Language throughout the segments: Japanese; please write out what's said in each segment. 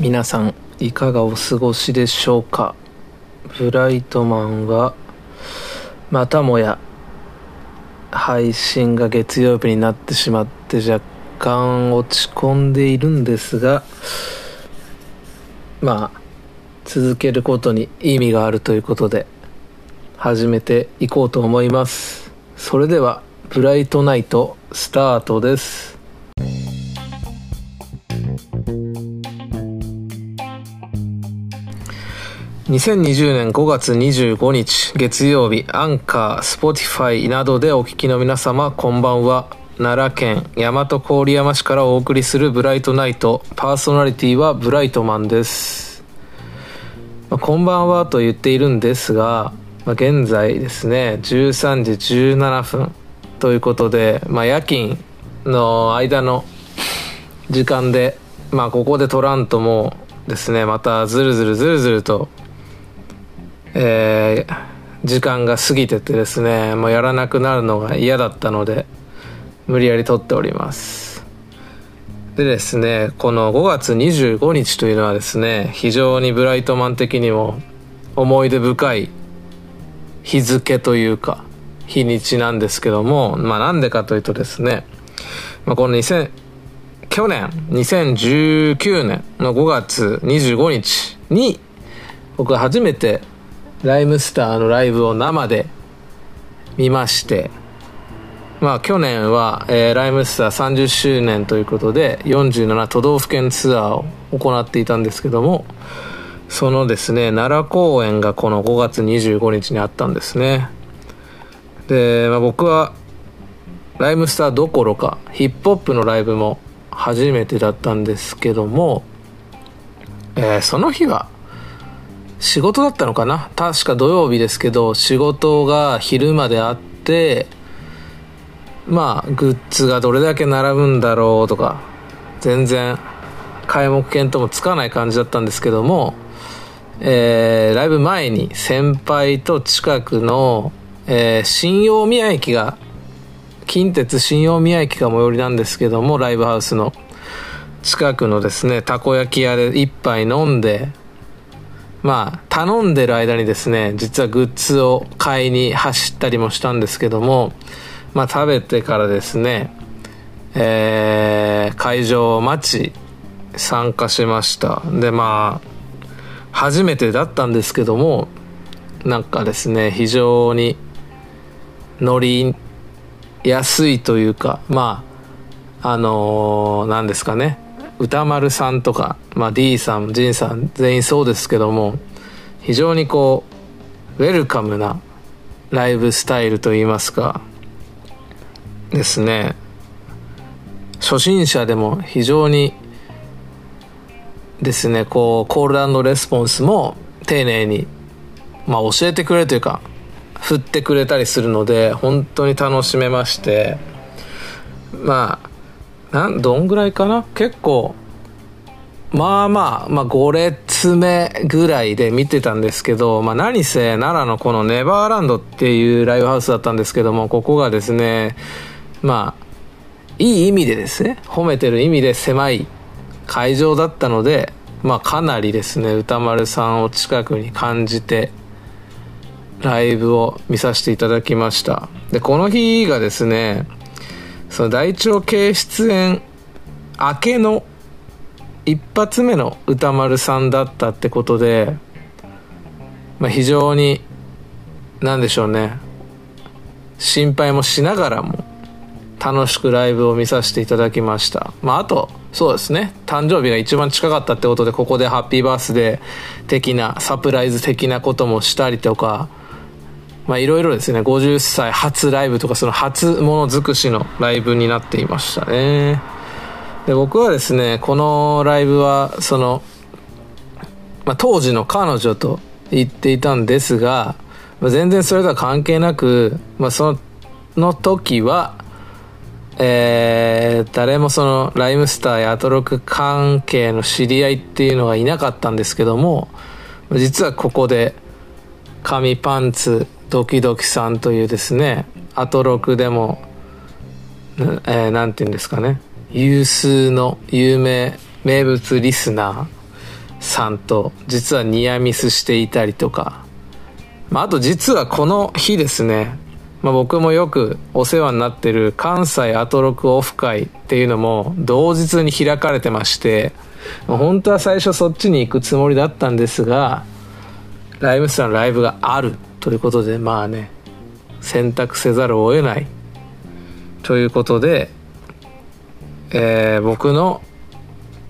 皆さんいかがお過ごしでしょうか？ブライトマンはまたもや配信が月曜日になってしまって若干落ち込んでいるんですがまあ続けることに意味があるということで始めていこうと思います。それではブライトナイトスタートです。2020年5月25日月曜日アンカー、スポティファイなどでお聞きの皆様こんばんは。奈良県大和郡山市からお送りするブライトナイト。パーソナリティはブライトマンです、まあ、こんばんはと言っているんですが、まあ、現在ですね13時17分ということで、まあ、夜勤の間の時間でまあここで撮らんともうですねまたずるずるずるずるとえー、時間が過ぎててですねもうやらなくなるのが嫌だったので無理やり撮っております。でですねこの5月25日というのはですね非常にブライトマン的にも思い出深い日付というか日にちなんですけどもまあなんでかというとですね、まあ、この2000去年2019年の5月25日に僕は初めてライムスターのライブを生で見ましてまあ去年は、えー、ライムスター30周年ということで47都道府県ツアーを行っていたんですけどもそのですね奈良公演がこの5月25日にあったんですね。で、まあ、僕はライムスターどころかヒップホップのライブも初めてだったんですけども、えー、その日は仕事だったのかな？確か土曜日ですけど仕事が昼まであってまあグッズがどれだけ並ぶんだろうとか全然皆目見当もつかない感じだったんですけども、えー、ライブ前に先輩と近くの、えー、新大宮駅が近鉄新大宮駅が最寄りなんですけどもライブハウスの近くのですねたこ焼き屋で一杯飲んでまあ、頼んでる間にですね、実はグッズを買いに走ったりもしたんですけども、まあ食べてからですね、えー、会場を待ち、参加しました。で、まあ、初めてだったんですけども、なんかですね、非常に乗りやすいというか、まあ、あのー、何ですかね、歌丸さんとか、まあ、D さん、ジンさん、全員そうですけども、非常にこう、ウェルカムなライブスタイルといいますか、ですね、初心者でも非常にですね、こう、コールレスポンスも丁寧に、まあ、教えてくれるというか、振ってくれたりするので、本当に楽しめまして、まあ、なんどんぐらいかな？結構まあまあ、まあ5列目ぐらいで見てたんですけど、まあ何せ奈良のこのネバーランドっていうライブハウスだったんですけども、ここがですね、まあ、いい意味でですね、褒めてる意味で狭い会場だったので、まあかなりですね、歌丸さんを近くに感じて、ライブを見させていただきました。で、この日がですね、その大腸系出演明けの一発目の歌丸さんだったってことで、まあ、非常に何でしょうね。心配もしながらも楽しくライブを見させていただきました。まああとそうですね。誕生日が一番近かったってことでここでハッピーバースデー的なサプライズ的なこともしたりとかまあいろいろですね。50歳初ライブとかその初物尽くしのライブになっていましたね。で僕はですねこのライブはその、まあ、当時の彼女と言っていたんですが、まあ、全然それとは関係なく、まあ、その時はえー、誰もそのライムスターやアトロク関係の知り合いっていうのがいなかったんですけども実はここで紙パンツドキドキさんというですねアトロクでも、えー、て言うんですかね。有数の有名名物リスナーさんと実はニアミスしていたりとか、まあ、あと実はこの日ですね、まあ、僕もよくお世話になってる関西アトロクオフ会っていうのも同日に開かれてまして。本当は最初そっちに行くつもりだったんですがライブスターのライブがあるということでまあね選択せざるを得ない。ということで、えー、僕の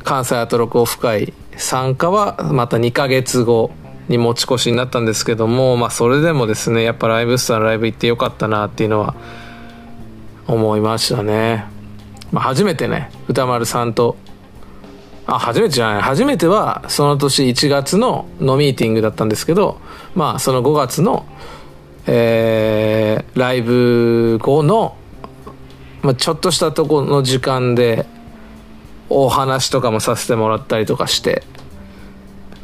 関西アトロクオフ会参加はまた2ヶ月後に持ち越しになったんですけども、まあ、それでもですねやっぱライブスターのライブ行ってよかったなっていうのは思いましたね、まあ、初めてね歌丸さんとあ初めてじゃない初めてはその年1月ののミーティングだったんですけどまあその5月のえー、ライブ後の、まあ、ちょっとしたとこの時間でお話とかもさせてもらったりとかして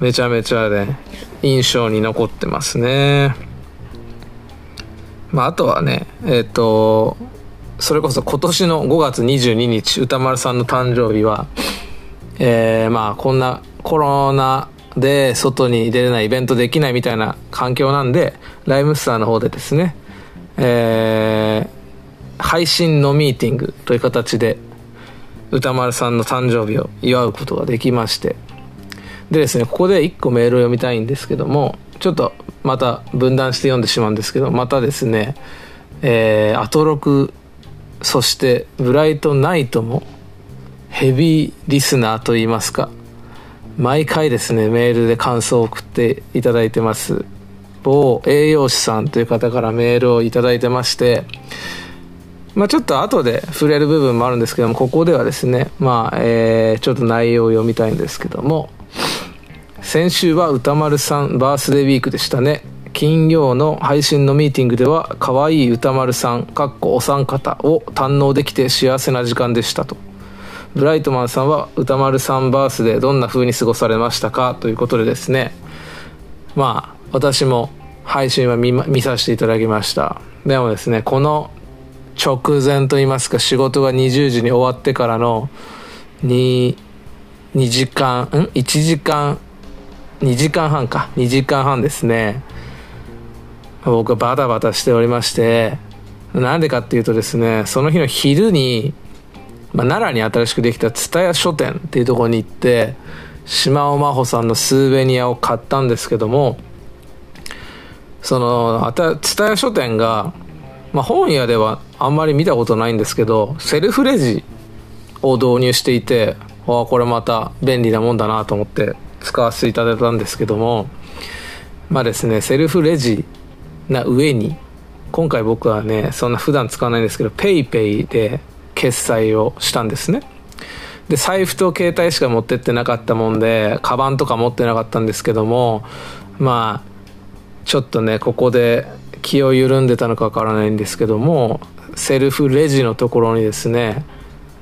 めちゃめちゃね印象に残ってますね。まああとはねえっ、ー、とそれこそ今年の5月22日歌丸さんの誕生日はえー、まあこんなコロナで外に出れないイベントできないみたいな環境なんでライムスターの方でですね、えー、配信のミーティングという形で歌丸さんの誕生日を祝うことができましてでですねここで1個メールを読みたいんですけどもちょっとまた分断して読んでしまうんですけどまたですねえー、アトロクそしてブライトナイトもヘビーリスナーといいますか毎回ですねメールで感想を送っていただいてます。某栄養士さんという方からメールを頂いてましてまあちょっと後で触れる部分もあるんですけどもここではですねまあえー、ちょっと内容を読みたいんですけども先週は歌丸さんバースデーウィークでしたね。金曜の配信のミーティングでは可愛い歌丸さんかっこお三方を堪能できて幸せな時間でしたと。ブライトマンさんは歌丸さんバースでどんな風に過ごされましたかということでですね。まあ私も配信は見,、見させていただきました。でもですねこの直前といいますか仕事が20時に終わってからの 2, 2時間ん？1時間2時間半か。2時間半ですね。僕はバタバタしておりましてなんでかっていうとですねその日の昼にまあ、奈良に新しくできた蔦屋書店っていうところに行って島尾真帆さんのスーベニアを買ったんですけどもその蔦屋書店が、まあ、本屋ではあんまり見たことないんですけどセルフレジを導入していてああこれまた便利なもんだなと思って使わせていただいたんですけどもまあですねセルフレジな上に今回僕はねそんな普段使わないんですけど PayPay で決済をしたんですね。で財布と携帯しか持ってってなかったもんでカバンとか持ってなかったんですけどもまあちょっとねここで気を緩んでたのかわからないんですけどもセルフレジのところにですね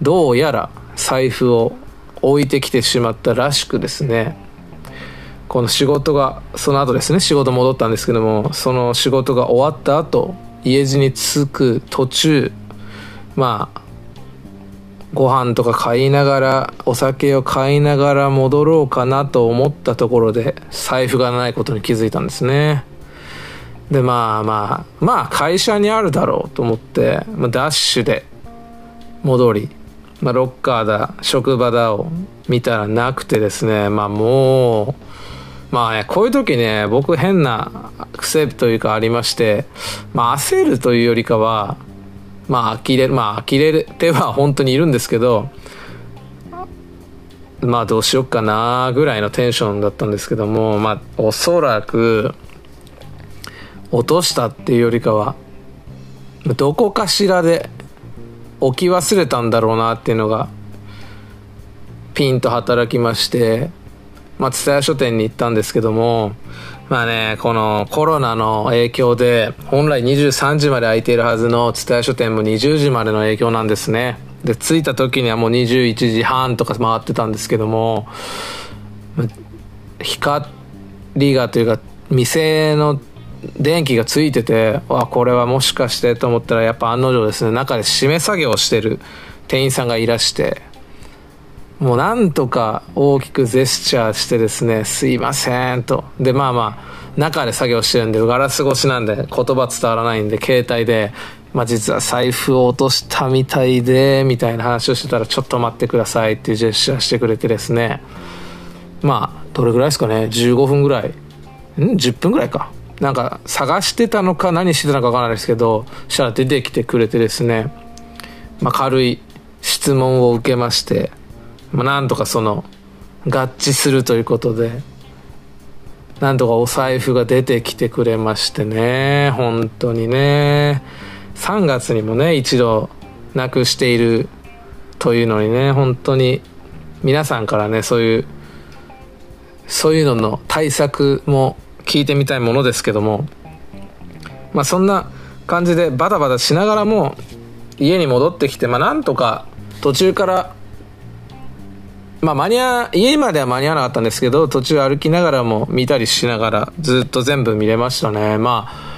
どうやら財布を置いてきてしまったらしくですねこの仕事がその後ですね仕事戻ったんですけどもその仕事が終わった後家路に着く途中まあご飯とか買いながらお酒を買いながら戻ろうかなと思ったところで財布がないことに気づいたんですね。でまあまあまあ会社にあるだろうと思って、まあ、ダッシュで戻り、まあ、ロッカーだ職場だを見たらなくてですねまあもうまあねこういう時ね僕変な癖というかありましてまあ焦るというよりかはまあ呆れまあ呆れては本当にいるんですけどまあどうしよっかなぐらいのテンションだったんですけどもまあおそらく落としたっていうよりかはどこかしらで置き忘れたんだろうなっていうのがピンと働きましてまあ蔦屋書店に行ったんですけどもまあね、このコロナの影響で、本来23時まで空いているはずの蔦屋書店も20時までの影響なんですね。で、着いた時にはもう21時半とか回ってたんですけども、光がというか、店の電気がついてて、わ、これはもしかしてと思ったら、やっぱ案の定ですね、中で締め作業をしてる店員さんがいらして、もうなんとか大きくジェスチャーしてですね、すいませんと。で、まあまあ、中で作業してるんで、ガラス越しなんで言葉伝わらないんで、携帯で、まあ実は財布を落としたみたいで、みたいな話をしてたら、ちょっと待ってくださいっていうジェスチャーしてくれてですね、まあ、どれぐらいですかね、15分ぐらい、ん ?10 分ぐらいか。なんか探してたのか何してたのかわからないですけど、したら出てきてくれてですね、まあ軽い質問を受けまして、まあなんとかその、合致するということで、なんとかお財布が出てきてくれましてね、本当にね。3月にもね、一度なくしているというのにね、本当に皆さんからね、そういう、そういうのの対策も聞いてみたいものですけども、まあそんな感じでバタバタしながらも家に戻ってきて、まあなんとか途中からまあ間に合家までは間に合わなかったんですけど途中歩きながらも見たりしながらずっと全部見れましたね。まあ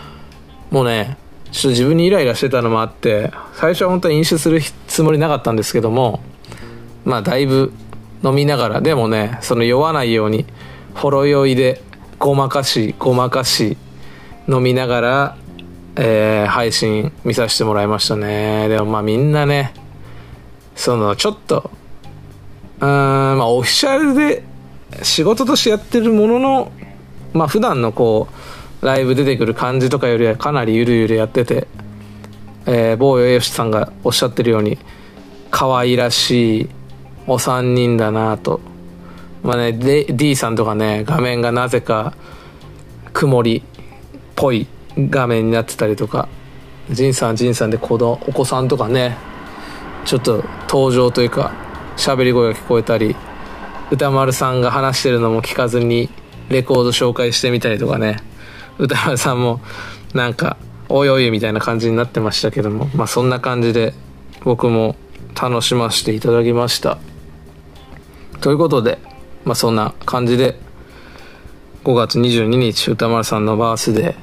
もうねちょっと自分にイライラしてたのもあって最初は本当に飲酒するつもりなかったんですけどもまあだいぶ飲みながらでもねその酔わないようにほろ酔いでごまかしごまかし飲みながら、えー、配信見させてもらいましたねでもまあみんなねそのちょっとうん、まあ、オフィシャルで仕事としてやってるものの、まあ、普段のこう、ライブ出てくる感じとかよりはかなりゆるゆるやってて、えー、某よしさんがおっしゃってるように、可愛らしいお三人だなと。まあね、D さんとかね、画面がなぜか曇りっぽい画面になってたりとか、ジンさんジンさんで子供、お子さんとかね、ちょっと登場というか、喋り声が聞こえたり歌丸さんが話してるのも聞かずにレコード紹介してみたりとかね歌丸さんもなんかおいおいみたいな感じになってましたけどもまあそんな感じで僕も楽しませていただきました。ということでまあそんな感じで5月22日歌丸さんのバースで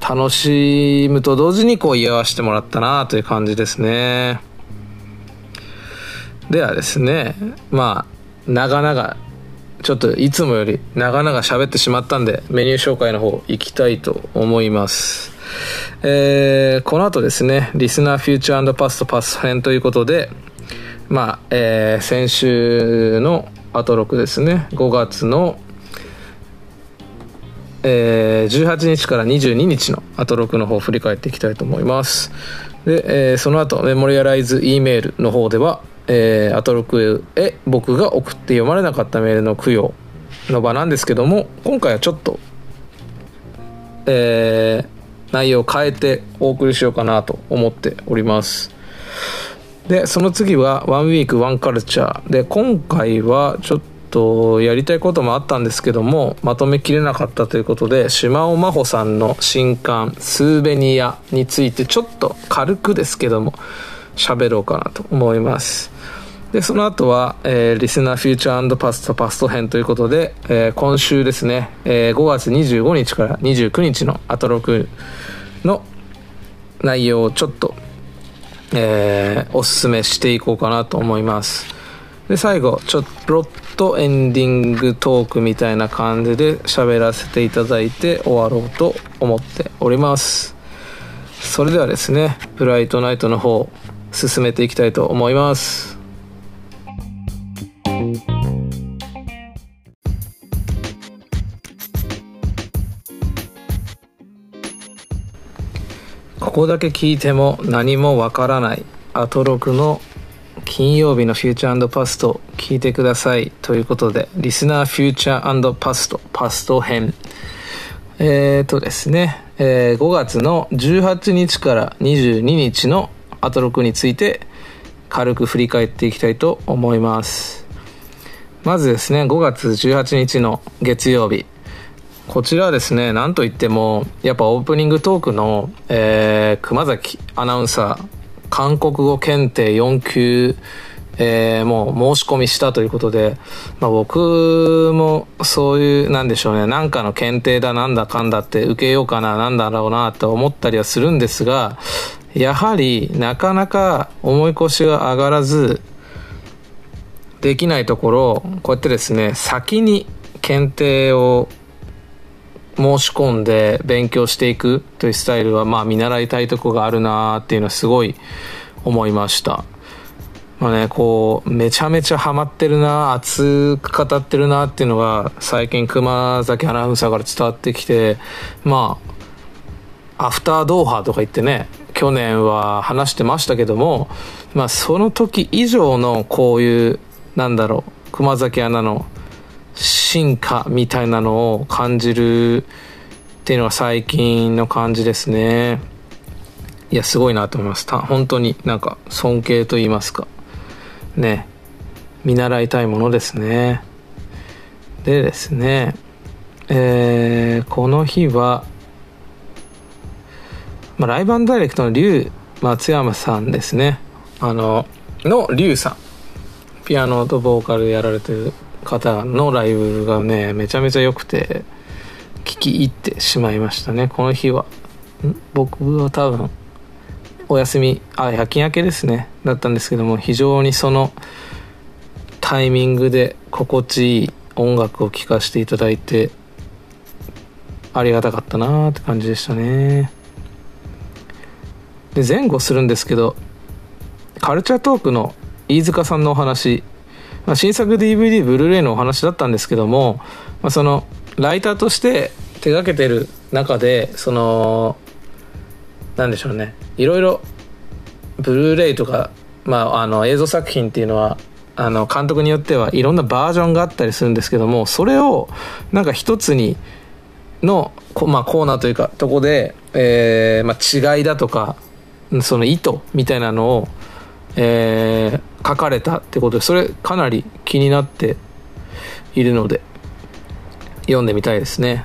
楽しむと同時にこう祝わしてもらったなという感じですね。ではですねまあ長々ちょっといつもより長々喋ってしまったんでメニュー紹介の方行きたいと思います。えー、この後ですねリスナーフューチャーパストパス編ということでまあ、えー、先週のアトロクですね。5月のえー、18日から22日のアトロクの方を振り返っていきたいと思います。で、えー、その後メモリアライズ E メールの方ではえー、アトロクへ僕が送って読まれなかったメールの供養の場なんですけども今回はちょっと、えー、内容を変えてお送りしようかなと思っております。でその次は「ワンウィークワンカルチャーで今回はちょっとやりたいこともあったんですけどもまとめきれなかったということで島尾真帆さんの新刊「スーベニア」についてちょっと軽くですけども喋ろうかなと思います。でその後は、えー、リスナーフューチャーパストパスト編ということで、えー、今週ですね、えー、5月25日から29日のアトロクの内容をちょっと、えー、おすすめしていこうかなと思います。で最後ちょっとロットエンディングトークみたいな感じで喋らせていただいて終わろうと思っております。それではですねブライトナイトの方進めていきたいと思います。ここだけ聞いても何もわからない。アトロクの金曜日のフューチャーパスト聞いてください。ということでリスナーフューチャーパストパスト編。えーとですね、えー、5月の18日から22日のアトロクについて軽く振り返っていきたいと思います。まずですね5月18日の月曜日。こちらはですね何といってもやっぱオープニングトークの、えー、熊崎アナウンサー韓国語検定4級えー、もう申し込みしたということで、まあ、僕もそういう、なんでしょうね、なんかの検定だなんだかんだって受けようかな、なんだろうなって思ったりはするんですが、やはりなかなか重い腰が上がらず、できないところこうやってですね先に検定を申し込んで勉強していくというスタイルはまあ見習いたいとこがあるなっていうのはすごい思いました。まあねこうめちゃめちゃハマってるな熱く語ってるなっていうのが最近熊崎アナウンサーから伝わってきてまあアフタードーハとか言ってね去年は話してましたけどもまあその時以上のこういうなんだろう熊崎アナの進化みたいなのを感じるっていうのが最近の感じですね。いやすごいなと思います。本当になんか尊敬と言いますか。ね。見習いたいものですね。でですねえー、この日は、まあ、ライブダイレクトの龍松山さんですね。あのの龍さん。ピアノとボーカルやられてる方のライブがねめちゃめちゃ良くて聞き入ってしまいましたねこの日は。僕は多分お休みあ夜勤明けですねだったんですけども非常にそのタイミングで心地いい音楽を聴かせていただいてありがたかったなーって感じでしたね。で前後するんですけどカルチャートークの飯塚さんのお話まあ、新作 DVD ブルーレイのお話だったんですけども、まあ、そのライターとして手がけてる中でそのなんでしょうね。いろいろブルーレイとか、まあ、あの映像作品っていうのはあの監督によってはいろんなバージョンがあったりするんですけどもそれをなんか一つにの、まあ、コーナーというかとこで、えーまあ、違いだとかその意図みたいなのをえー、書かれたってことでそれかなり気になっているので読んでみたいですね。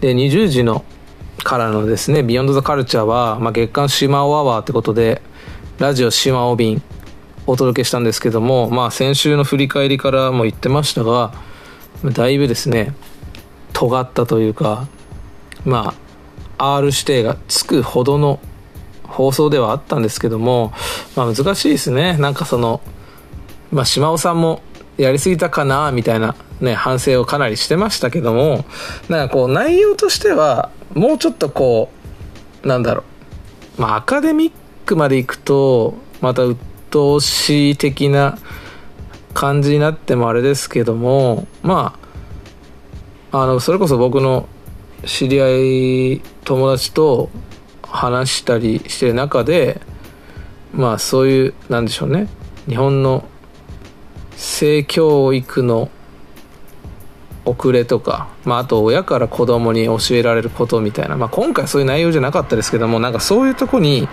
で20時のからのですね「ビヨンド・ザ・カルチャーは」まあ、月刊シマオアワーってことでラジオシマオ便お届けしたんですけども、まあ、先週の振り返りからも言ってましたがだいぶですね尖ったというかまあ R 指定がつくほどの放送ではあったんですけども、まあ、難しいですね。なんかその、まあ、島尾さんもやりすぎたかなみたいな、ね、反省をかなりしてましたけどもなんかこう内容としてはもうちょっとこうなんだろう。まあアカデミックまでいくとまた鬱陶しい的な感じになってもあれですけどもまああのそれこそ僕の知り合い友達と話したりしてる中でまあそういうなんでしょうね。日本の性教育の遅れとか、まあ、あと親から子供に教えられることみたいな、まあ、今回そういう内容じゃなかったですけどもなんかそういうとこに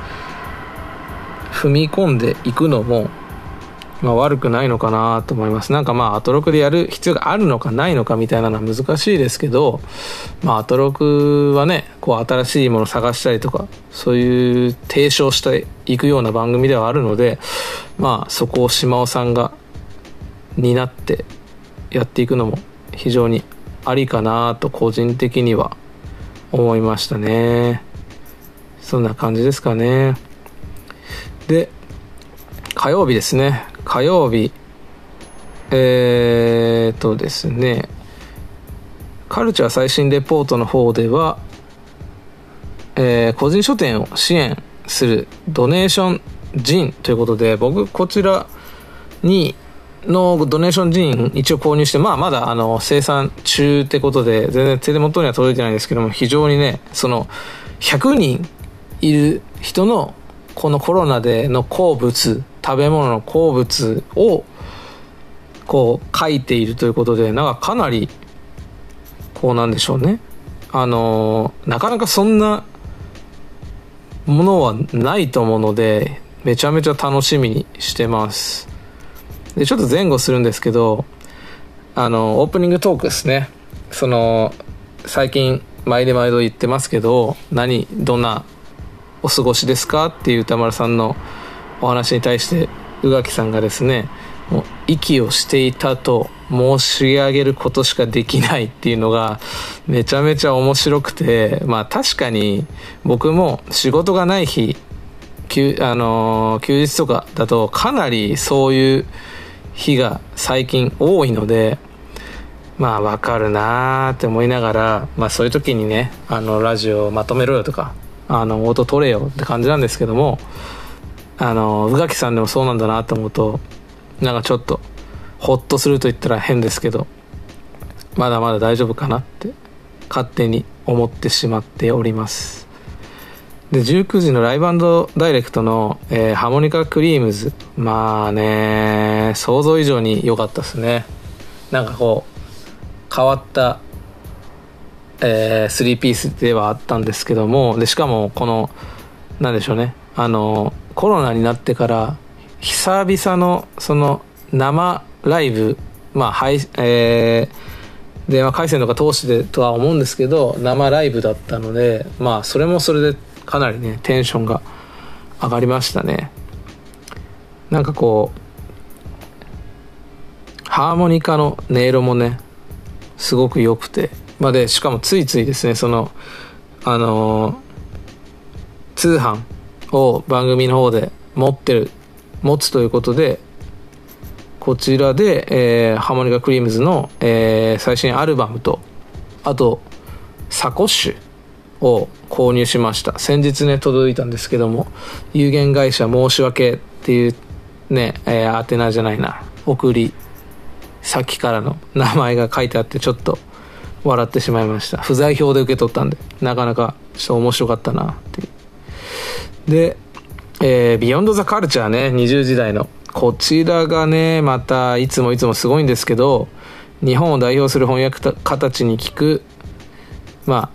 踏み込んでいくのもまあ、悪くないのかなと思います。なんかまあ、アトロクでやる必要があるのかないのかみたいなのは難しいですけど、まあ、アトロクはね、こう、新しいものを探したりとか、そういう提唱していくような番組ではあるので、まあ、そこを島尾さんが担ってやっていくのも非常にありかなと個人的には思いましたね。そんな感じですかね。火曜日ですね。火曜日、えー、とですね、カルチャー最新レポートの方では、えー、個人書店を支援するドネーションジンということで、僕こちらにのドネーションジン一応購入して、まあまだあの生産中ってことで、全然手元には届いてないんですけども、非常にね、その100人いる人のこのコロナでの好物食べ物の好物をこう書いているということでなんかかなりこうなんでしょうね。あのなかなかそんなものはないと思うのでめちゃめちゃ楽しみにしてます。でちょっと前後するんですけどあのオープニングトークですね。その最近毎度毎度言ってますけど何どんなお過ごしですか？っていう歌丸さんのお話に対して宇垣さんがですねもう息をしていたと申し上げることしかできないっていうのがめちゃめちゃ面白くてまあ確かに僕も仕事がない日休,、あのー、休日とかだとかなりそういう日が最近多いのでまあわかるなーって思いながら、まあそういう時にね、あの、ラジオをまとめろよとか、あの、音取れよって感じなんですけども、あの、宇垣さんでもそうなんだなと思うと、なんかちょっと、ほっとすると言ったら変ですけど、まだまだ大丈夫かなって勝手に思ってしまっております。で19時のライブダイレクトの、えー、ハーモニカクリームズまあね想像以上に良かったですね。なんかこう変わった、えー、3ピースではあったんですけどもでしかもこのなんでしょうね。あのコロナになってから久々のその生ライブまあはいえー電話回線とか通してとは思うんですけど生ライブだったのでまあそれもそれでかなりねテンションが上がりましたね。なんかこうハーモニカの音色もねすごく良くてまでしかもついついですねそのあのー、通販を番組の方で持ってる持つということでこちらで、えー、ハーモニカクリームズの、えー、最新アルバムとあとサコッシュを購入しました。先日ね届いたんですけども有限会社申し訳っていうね、えー、宛名じゃないな送り先からの名前が書いてあってちょっと笑ってしまいました。不在票で受け取ったんで。なかなかちょっと面白かったな。っていうで、えー、ビヨンドザカルチャーね20時代の。こちらがね、またいつもいつもすごいんですけど、日本を代表する翻訳家たちに聞く、まあ、っ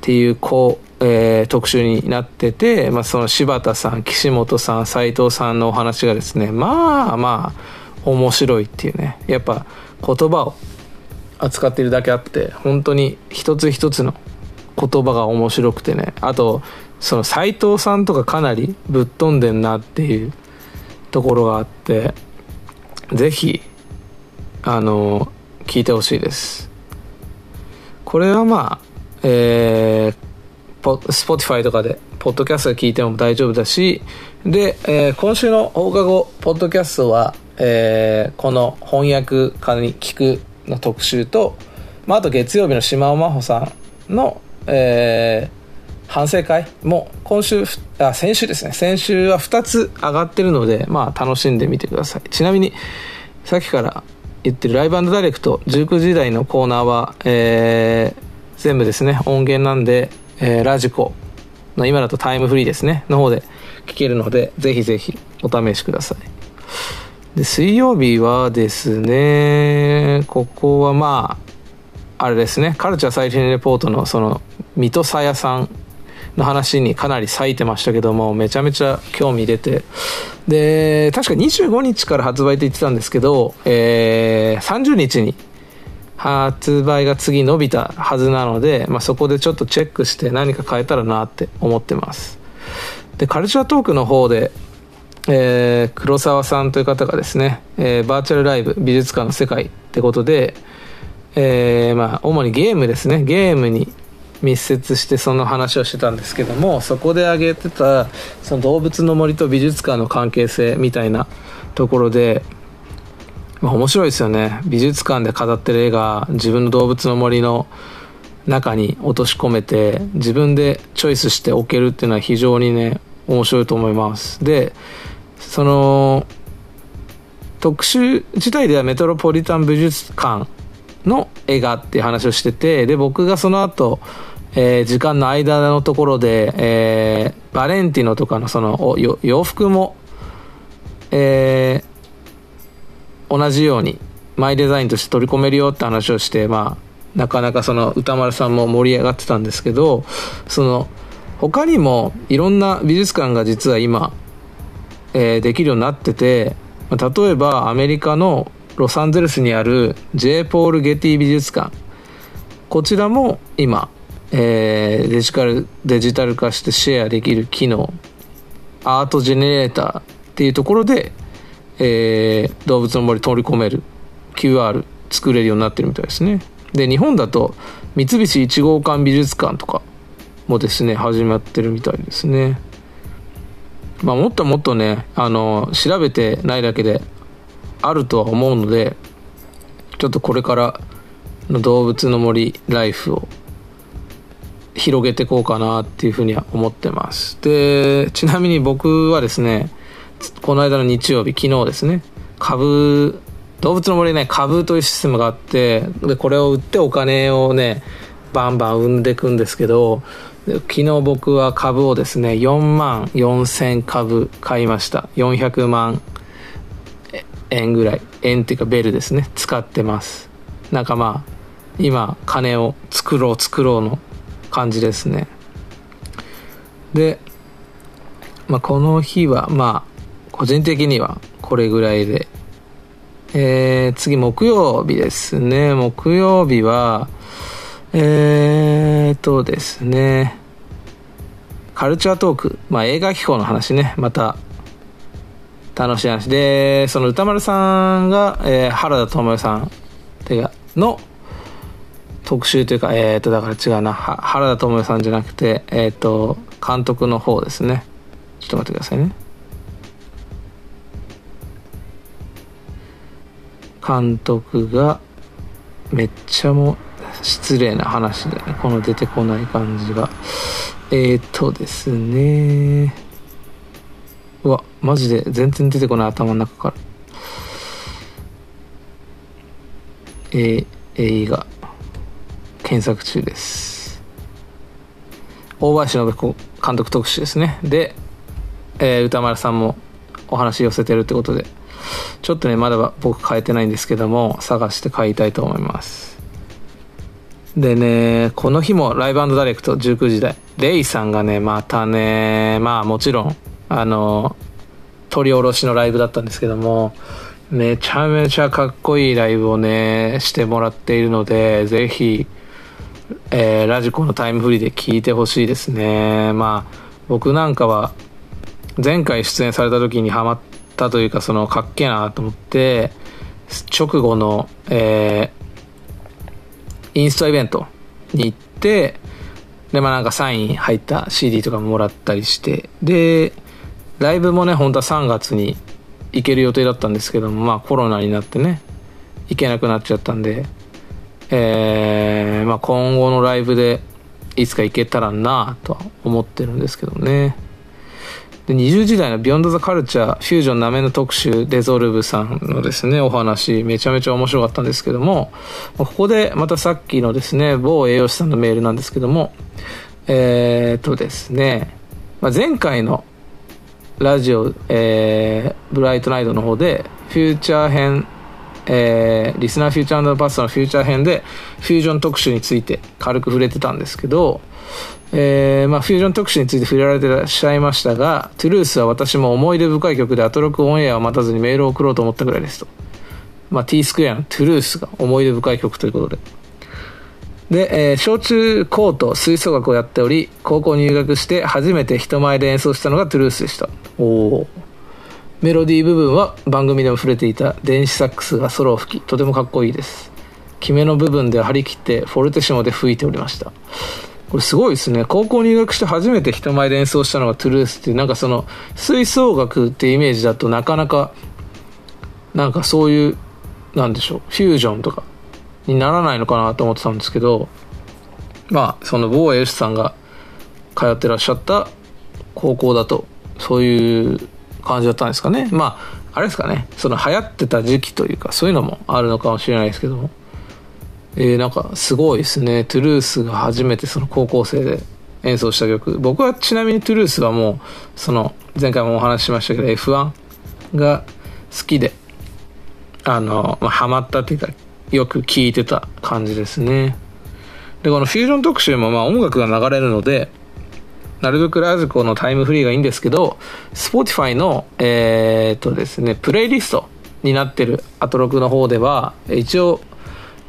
ていうこう、えー、特集になってて、まあ、その柴田さん、岸本さん、斉藤さんのお話がですね、まあまあ、面白いっていうね、やっぱ言葉を扱ってるだけあって、本当に一つ一つの言葉が面白くてね、あと、その斉藤さんとかかなりぶっ飛んでんなっていうところがあってぜひあの聞いてほしいです。これはまあえー、Spotify とかでポッドキャスト聞いても大丈夫だしで、えー、今週の放課後ポッドキャストは、えー、この翻訳家に聞くの特集と、まあ、あと月曜日の島尾真帆さんの、えー、反省会も今週あ先週ですね。先週は2つ上がってるのでまあ楽しんでみてください。ちなみにさっきから言ってるライブダイレクト19時台のコーナーは、えー、全部ですね。音源なんで、えー、ラジコの今だとタイムフリーですね。の方で聞けるのでぜひぜひお試しください。で水曜日はですねここはまああれですねカルチャー最新レポートのその水戸さやさんの話にかなり割いてましたけども、めちゃめちゃ興味出て、で、確か25日から発売って言ってたんですけど、えー、30日に発売が次伸びたはずなので、まあ、そこでちょっとチェックして何か変えたらなって思ってます。で、カルチャートークの方で、えー、黒沢さんという方がですね、えー、バーチャルライブ美術館の世界ってことで、えー、まあ、主にゲームですね、ゲームに密接してその話をしてたんですけどもそこで挙げてたその動物の森と美術館の関係性みたいなところで、まあ、面白いですよね。美術館で飾ってる絵が自分の動物の森の中に落とし込めて自分でチョイスしておけるっていうのは非常にね面白いと思います。でその特集自体ではメトロポリタン美術館の絵画っていう話をしてて、で、僕がその後、えー、時間の間のところで、えー、バレンティノとかのその洋服も、えー、同じようにマイデザインとして取り込めるよって話をして、まあ、なかなかその歌丸さんも盛り上がってたんですけど、その、他にもいろんな美術館が実は今、えー、できるようになってて、例えばアメリカのロサンゼルスにある J. ポール・ゲティ美術館。こちらも今、えー、デジタルデジタル化してシェアできる機能。アートジェネレーターっていうところで、えー、動物の森取り込める QR 作れるようになってるみたいですね。で日本だと三菱一号館美術館とかもですね始まってるみたいですね。まあもっともっとねあの調べてないだけであるとは思うのでちょっとこれからの動物の森ライフを広げていこうかなっていうふうには思ってます。でちなみに僕はですねこの間の日曜日昨日ですね株動物の森ね株というシステムがあってでこれを売ってお金をねバンバン生んでいくんですけど昨日僕は株をですね4万4000株買いました。400万円ぐらい。円っていうかベルですね。使ってます。なんかまあ今金を作ろう作ろうの感じですね。で、まあ、この日はまあ個人的にはこれぐらいで。えー、次木曜日ですね。木曜日はえーとですねカルチャートーク、まあ、映画機構の話ねまた楽しい話でその歌丸さんが、えー、原田知世さんの特集というか、えっ、と、だから違うな。原田知世さんじゃなくて、えっ、と、監督の方ですね。ちょっと待ってくださいね。監督が、めっちゃも、失礼な話だよね。この出てこない感じが。えっ、とですね。うわ、マジで全然出てこない頭の中から。えー、映画。検索中です大林信子監督特集ですねで、えー、歌丸さんもお話寄せてるってことでちょっとねまだ僕変えてないんですけども探して買いたいと思いますでねこの日もライブダイレクト19時台レイさんがねまたねまあもちろんあの取り下ろしのライブだったんですけどもめちゃめちゃかっこいいライブをねしてもらっているのでぜひえー、ラジコのタイムフリーで聞いてほしいですね。まあ、僕なんかは、前回出演された時にハマったというか、その、かっけえなと思って、直後の、えー、インストイベントに行って、で、まあなんかサイン入った CD とかももらったりして、で、ライブもね、本当は3月に行ける予定だったんですけども、まあコロナになってね、行けなくなっちゃったんで、えー、まあ、今後のライブでいつか行けたらなとは思ってるんですけどね。で20時台の Beyond the Culture フュージョンなめんな特集 DEZOLVE さんのですね、お話めちゃめちゃ面白かったんですけども、ここでまたさっきのですね、某栄養士さんのメールなんですけども、えー、っとですね、まあ、前回のラジオ、えー、ブライトナイトの方で、フューチャー編えー、リスナーフューチャーパストのフューチャー編でフュージョン特集について軽く触れてたんですけど、えーまあ、フュージョン特集について触れられてらっしゃいましたが、トゥルースは私も思い出深い曲でアトロクオンエアを待たずにメールを送ろうと思ったぐらいですと。まあ、T スクエアのトゥルースが思い出深い曲ということで。で、えー、小中高と吹奏楽をやっており、高校入学して初めて人前で演奏したのがトゥルースでした。おお。メロディー部分は番組でも触れていた電子サックスがソロを吹きとてもかっこいいです決めの部分では張り切ってフォルテシモで吹いておりましたこれすごいですね。高校入学して初めて人前で演奏したのがトゥルースっていうなんかその吹奏楽っていうイメージだとなかなかなんかそういうなんでしょうフュージョンとかにならないのかなと思ってたんですけどまあその坊谷義さんが通ってらっしゃった高校だとそういう感じだったんですかね。まああれですかね。その流行ってた時期というかそういうのもあるのかもしれないですけども。えー、なんかすごいですね。トゥルースが初めてその高校生で演奏した曲。僕はちなみにトゥルースはもうその前回もお話ししましたけど F1 が好きであの、まあ、ハマったっていうかよく聴いてた感じですね。でこのフュージョン特集もまあ音楽が流れるのでなるべくラジコのタイムフリーがいいんですけど、Spotify の、えー、っとですね、プレイリストになってるアトロクの方では、一応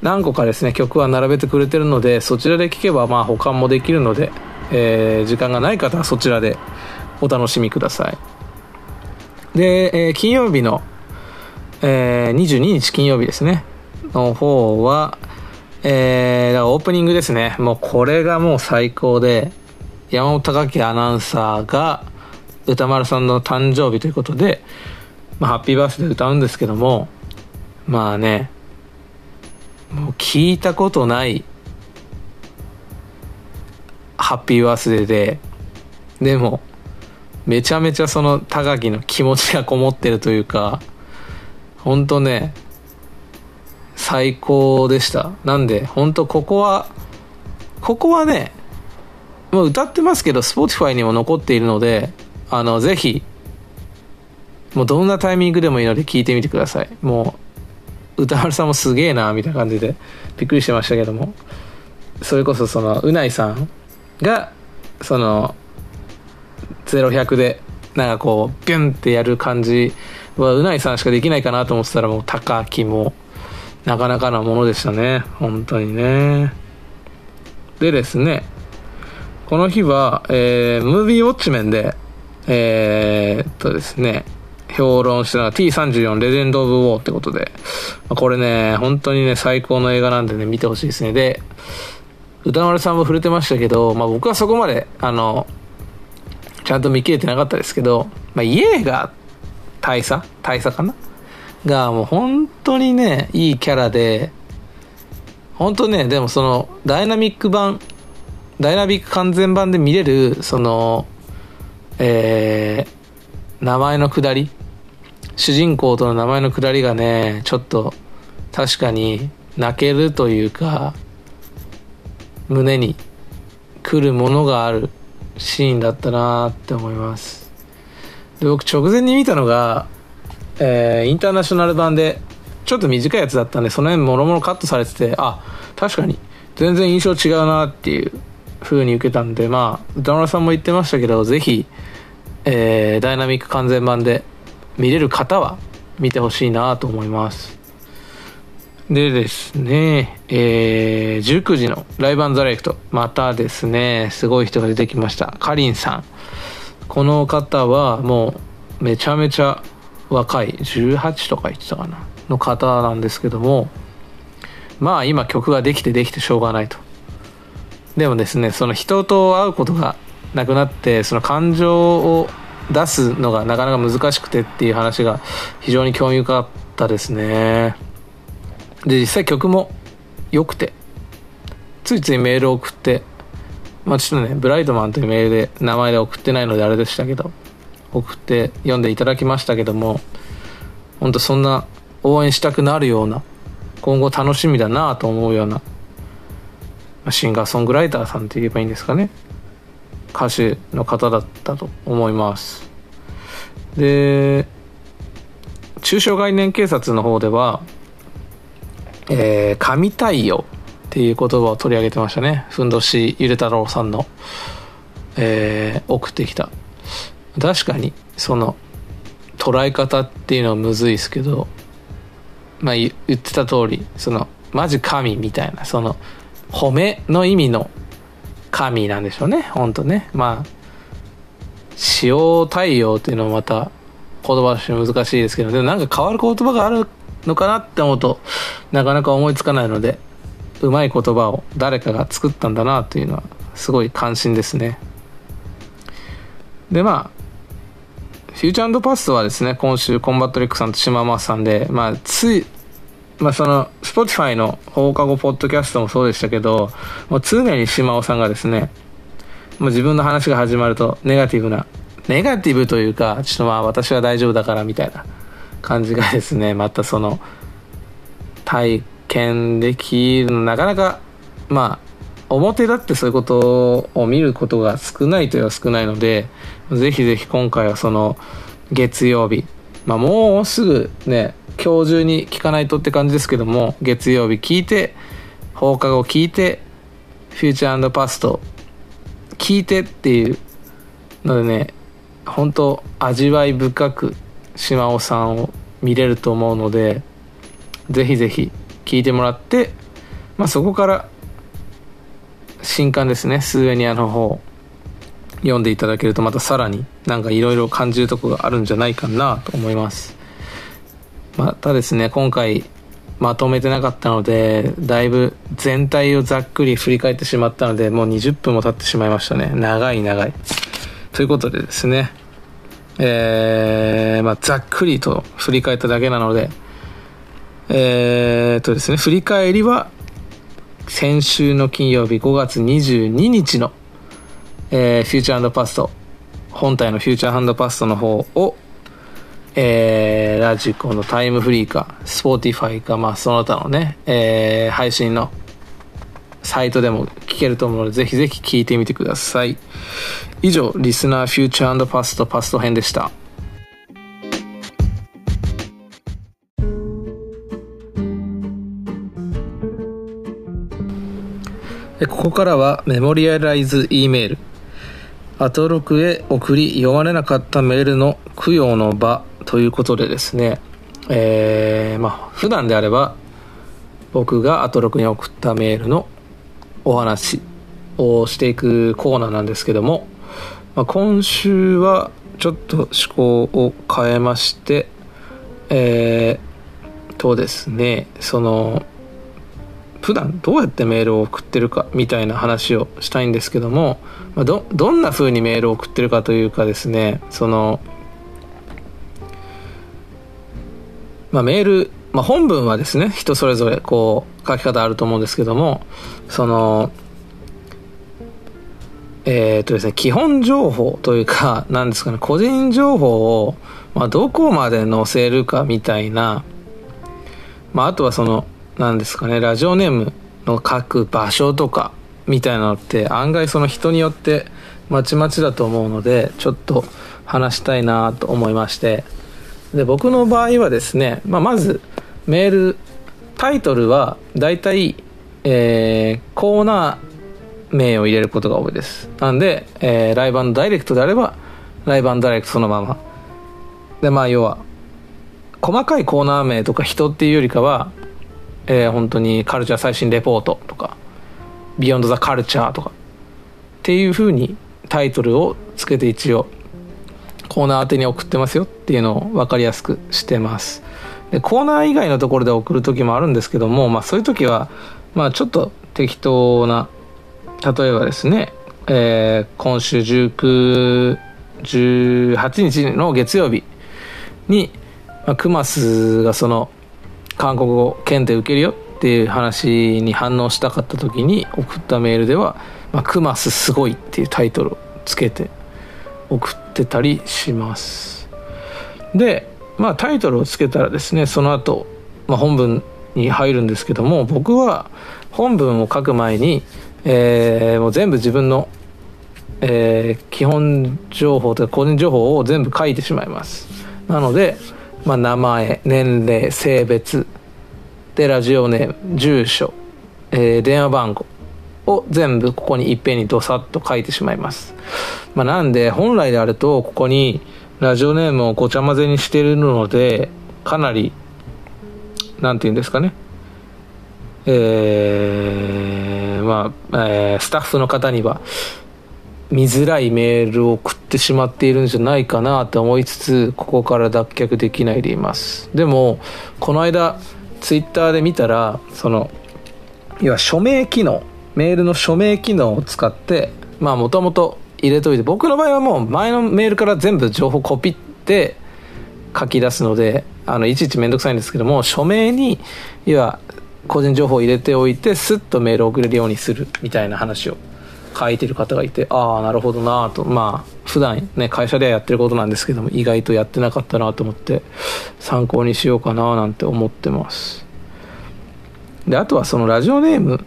何個かですね、曲は並べてくれてるので、そちらで聴けばまあ保管もできるので、えー、時間がない方はそちらでお楽しみください。で、えー、金曜日の、えー、22日金曜日ですね、の方は、えー、オープニングですね。もうこれがもう最高で、山本隆樹アナウンサーが歌丸さんの誕生日ということで、まあ、ハッピーバースデー歌うんですけどもまあねもう聞いたことないハッピーバースデーででもめちゃめちゃその高木の気持ちがこもってるというかほんとね最高でした。なんで本当ここはここはねもう歌ってますけど Spotify にも残っているのであのぜひもうどんなタイミングでもいいので聞いてみてください。もう歌丸さんもすげえなみたいな感じでびっくりしてましたけども。それこそそのうないさんがその0100でなんかこうビュンってやる感じはうないさんしかできないかなと思ってたらもう高木もなかなかなものでしたね。本当にね。でですねこの日は、えー、ムービーウォッチメンでえー、っとですね評論したのが T34 レジェンド・オブ・ウォーってことで、これね、本当にね、最高の映画なんでね、見てほしいですね。で、歌丸さんも触れてましたけど、まあ僕はそこまで、あの、ちゃんと見切れてなかったですけど、まあ家が大佐大佐かな？が、もう本当にね、いいキャラで、本当ね、でもその、ダイナミック版、ダイナミック完全版で見れる、その、えー、名前のくだり主人公との名前のくだりがねちょっと確かに泣けるというか胸に来るものがあるシーンだったなって思います。で僕直前に見たのが、えー、インターナショナル版でちょっと短いやつだったんでその辺もろもろカットされててあ確かに全然印象違うなっていう風に受けたんでまあ歌村さんも言ってましたけどぜひ、えー、ダイナミック完全版で見れる方は見てほしいなと思います。でですね、えー、19時のライブザレクトまたですねすごい人が出てきました。かりんさん。この方はもうめちゃめちゃ若い18とか言ってたかなの方なんですけどもまあ今曲ができてできてしょうがないと。でもですねその人と会うことがなくなってその感情を出すのがなかなか難しくてっていう話が非常に興味深かったですね。で実際曲も良くてついついメールを送ってまあちょっとねブライトマンというメールで名前で送ってないのであれでしたけど送って読んでいただきましたけども本当そんな応援したくなるような今後楽しみだなと思うようなシンガーソングライターさんって言えばいいんですかね。歌手の方だったと思います。で中小概念警察の方では「えー、神対応」っていう言葉を取り上げてましたね。ふんどしゆで太郎さんの、えー、送ってきた。確かにその捉え方っていうのはむずいですけどまあ言ってた通りそのマジ神みたいなその褒めの意味の神なんでしょうね。本当ね。まあ使用対応っていうのもまた言葉として難しいですけどでもなんか変わる言葉があるのかなって思うとなかなか思いつかないのでうまい言葉を誰かが作ったんだなというのはすごい関心ですね。でまあフューチャーパストはですね今週コンバットレックさんとしまおさんでまあついまあその、Spotify の放課後ポッドキャストもそうでしたけど、もう常にしまおさんがですね、もう自分の話が始まるとネガティブな、ネガティブというか、ちょっとまあ私は大丈夫だからみたいな感じがですね、またその、体験できるのなかなか、まあ、表だってそういうことを見ることが少ないといえば少ないので、ぜひぜひ今回はその、月曜日、まあもうすぐね、今日中に聞かないとって感じですけども月曜日聞いて放課後聞いてフューチャーパスト聞いてっていうのでね本当味わい深く島尾さんを見れると思うのでぜひぜひ聞いてもらって、まあ、そこから新刊ですねスーエニアの方読んでいただけるとまたさらになんかいろいろ感じるとこがあるんじゃないかなと思いますまたですね、今回まとめてなかったので、だいぶ全体をざっくり振り返ってしまったので、もう20分も経ってしまいましたね。長い長い。ということでですね、えー、まあ、ざっくりと振り返っただけなので、えー、っとですね振り返りは先週の金曜日5月22日の、えー、フューチャーパスト本体のフューチャーパストの方をえー、ラジコのタイムフリーか、スポーティファイか、まあその他のね、えー、配信のサイトでも聞けると思うので、ぜひぜひ聞いてみてください。以上、リスナーフューチャーパストパスト編でした。ここからはメモリアライズ E メール。アトロクへ送り読まれなかったメールの供養の場ということでですね、えー、まあ普段であれば僕がアトロクに送ったメールのお話をしていくコーナーなんですけども、まあ、今週はちょっと趣向を変えましてえー、とですねその普段どうやってメールを送ってるかみたいな話をしたいんですけども、まあ、どどんな風にメールを送ってるかというかですねそのまあ、メール、まあ、本文はですね人それぞれこう書き方あると思うんですけどもそのえっ、とですね基本情報というか何ですかね個人情報を、まあ、どこまで載せるかみたいな、まあ、あとはその何ですかね。ラジオネームの書く場所とかみたいなのって案外その人によってまちまちだと思うのでちょっと話したいなと思いまして。で僕の場合はですね、まあ、まずメールタイトルは大体、えー、コーナー名を入れることが多いです。なんで、えー、ライブダイレクトであればライブダイレクトそのまま。でまあ要は細かいコーナー名とか人っていうよりかは、えー、本当にカルチャー最新レポートとかビヨンドザカルチャーとかっていうふうにタイトルをつけて一応コーナー宛てに送ってますよっていうのを分かりやすくしてます。でコーナー以外のところで送る時もあるんですけども、まあ、そういう時は、まあ、ちょっと適当な例えばですね、えー、今週19 18日の月曜日に、まあ、クマスがその韓国語検定受けるよっていう話に反応したかった時に送ったメールでは「まあ、クマスすごい」っていうタイトルをつけて送ってたりします。でまあタイトルをつけたらですねその後、まあ、本文に入るんですけども僕は本文を書く前に、えー、もう全部自分の、えー、基本情報とか個人情報を全部書いてしまいます。なので、まあ、名前年齢性別でラジオネーム住所、えー、電話番号を全部ここにいっぺんにドサッと書いてしまいます。まあ、なんで本来であるとここにラジオネームをごちゃ混ぜにしているのでかなりなんて言うんですかねえー、まあ、えー、スタッフの方には見づらいメールを送ってしまっているんじゃないかなと思いつつここから脱却できないでいます。でもこの間ツイッターで見たらその要は署名機能メールの署名機能を使ってまあもともと入れといて僕の場合はもう前のメールから全部情報コピって書き出すのであのいちいち面倒くさいんですけども署名に要は個人情報を入れておいてスッとメールを送れるようにするみたいな話を書いてる方がいてああなるほどなと。まあ普段ね会社ではやってることなんですけども意外とやってなかったなと思って参考にしようかななんて思ってます。であとはそのラジオネーム。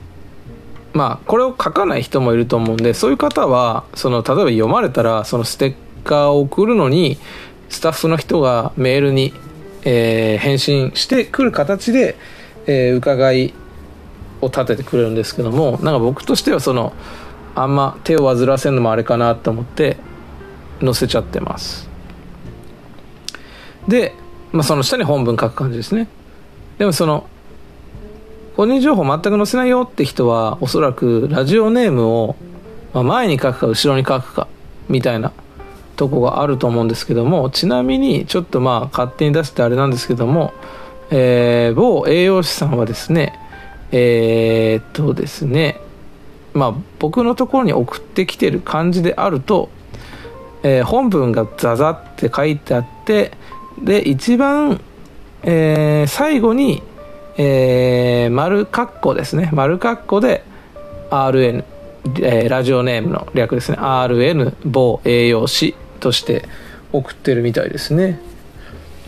まあこれを書かない人もいると思うんでそういう方はその例えば読まれたらそのステッカーを送るのにスタッフの人がメールに、えー、返信してくる形で、えー、伺いを立ててくれるんですけどもなんか僕としてはそのあんま手を煩わせるのもあれかなと思って載せちゃってます。で、まあ、その下に本文書く感じですね。でもその個人情報全く載せないよって人はおそらくラジオネームを、前に書くか後ろに書くかみたいなとこがあると思うんですけどもちなみにちょっとまあ勝手に出してあれなんですけども、えー、某栄養士さんはですねえー、っとですねまあ僕のところに送ってきてる感じであると、えー、本文がザザって書いてあってで一番、えー、最後にえー、丸括弧ですね。丸括弧で RN、え、ラジオネームの略ですね。RN 某栄養士として送ってるみたいですね。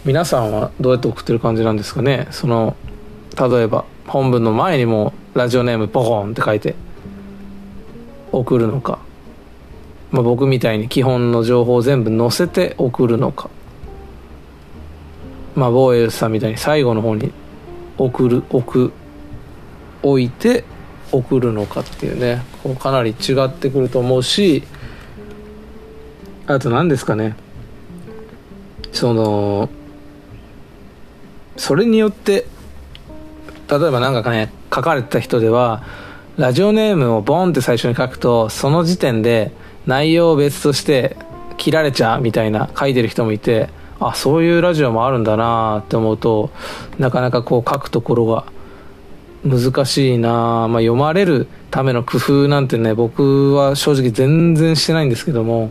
皆さんはどうやって送ってる感じなんですかね。その例えば本文の前にもラジオネームポコンって書いて送るのか、まあ、僕みたいに基本の情報を全部載せて送るのか。まあボーエルさんみたいに最後の方に送る置く置いて送るのかっていうね。こうかなり違ってくると思うしあと何ですかね。そのそれによって例えば何かね書かれてた人ではラジオネームをボンって最初に書くとその時点で内容を別として切られちゃうみたいな書いてる人もいてあそういうラジオもあるんだなって思うとなかなかこう書くところが難しいな、まあ、読まれるための工夫なんてね僕は正直全然してないんですけども、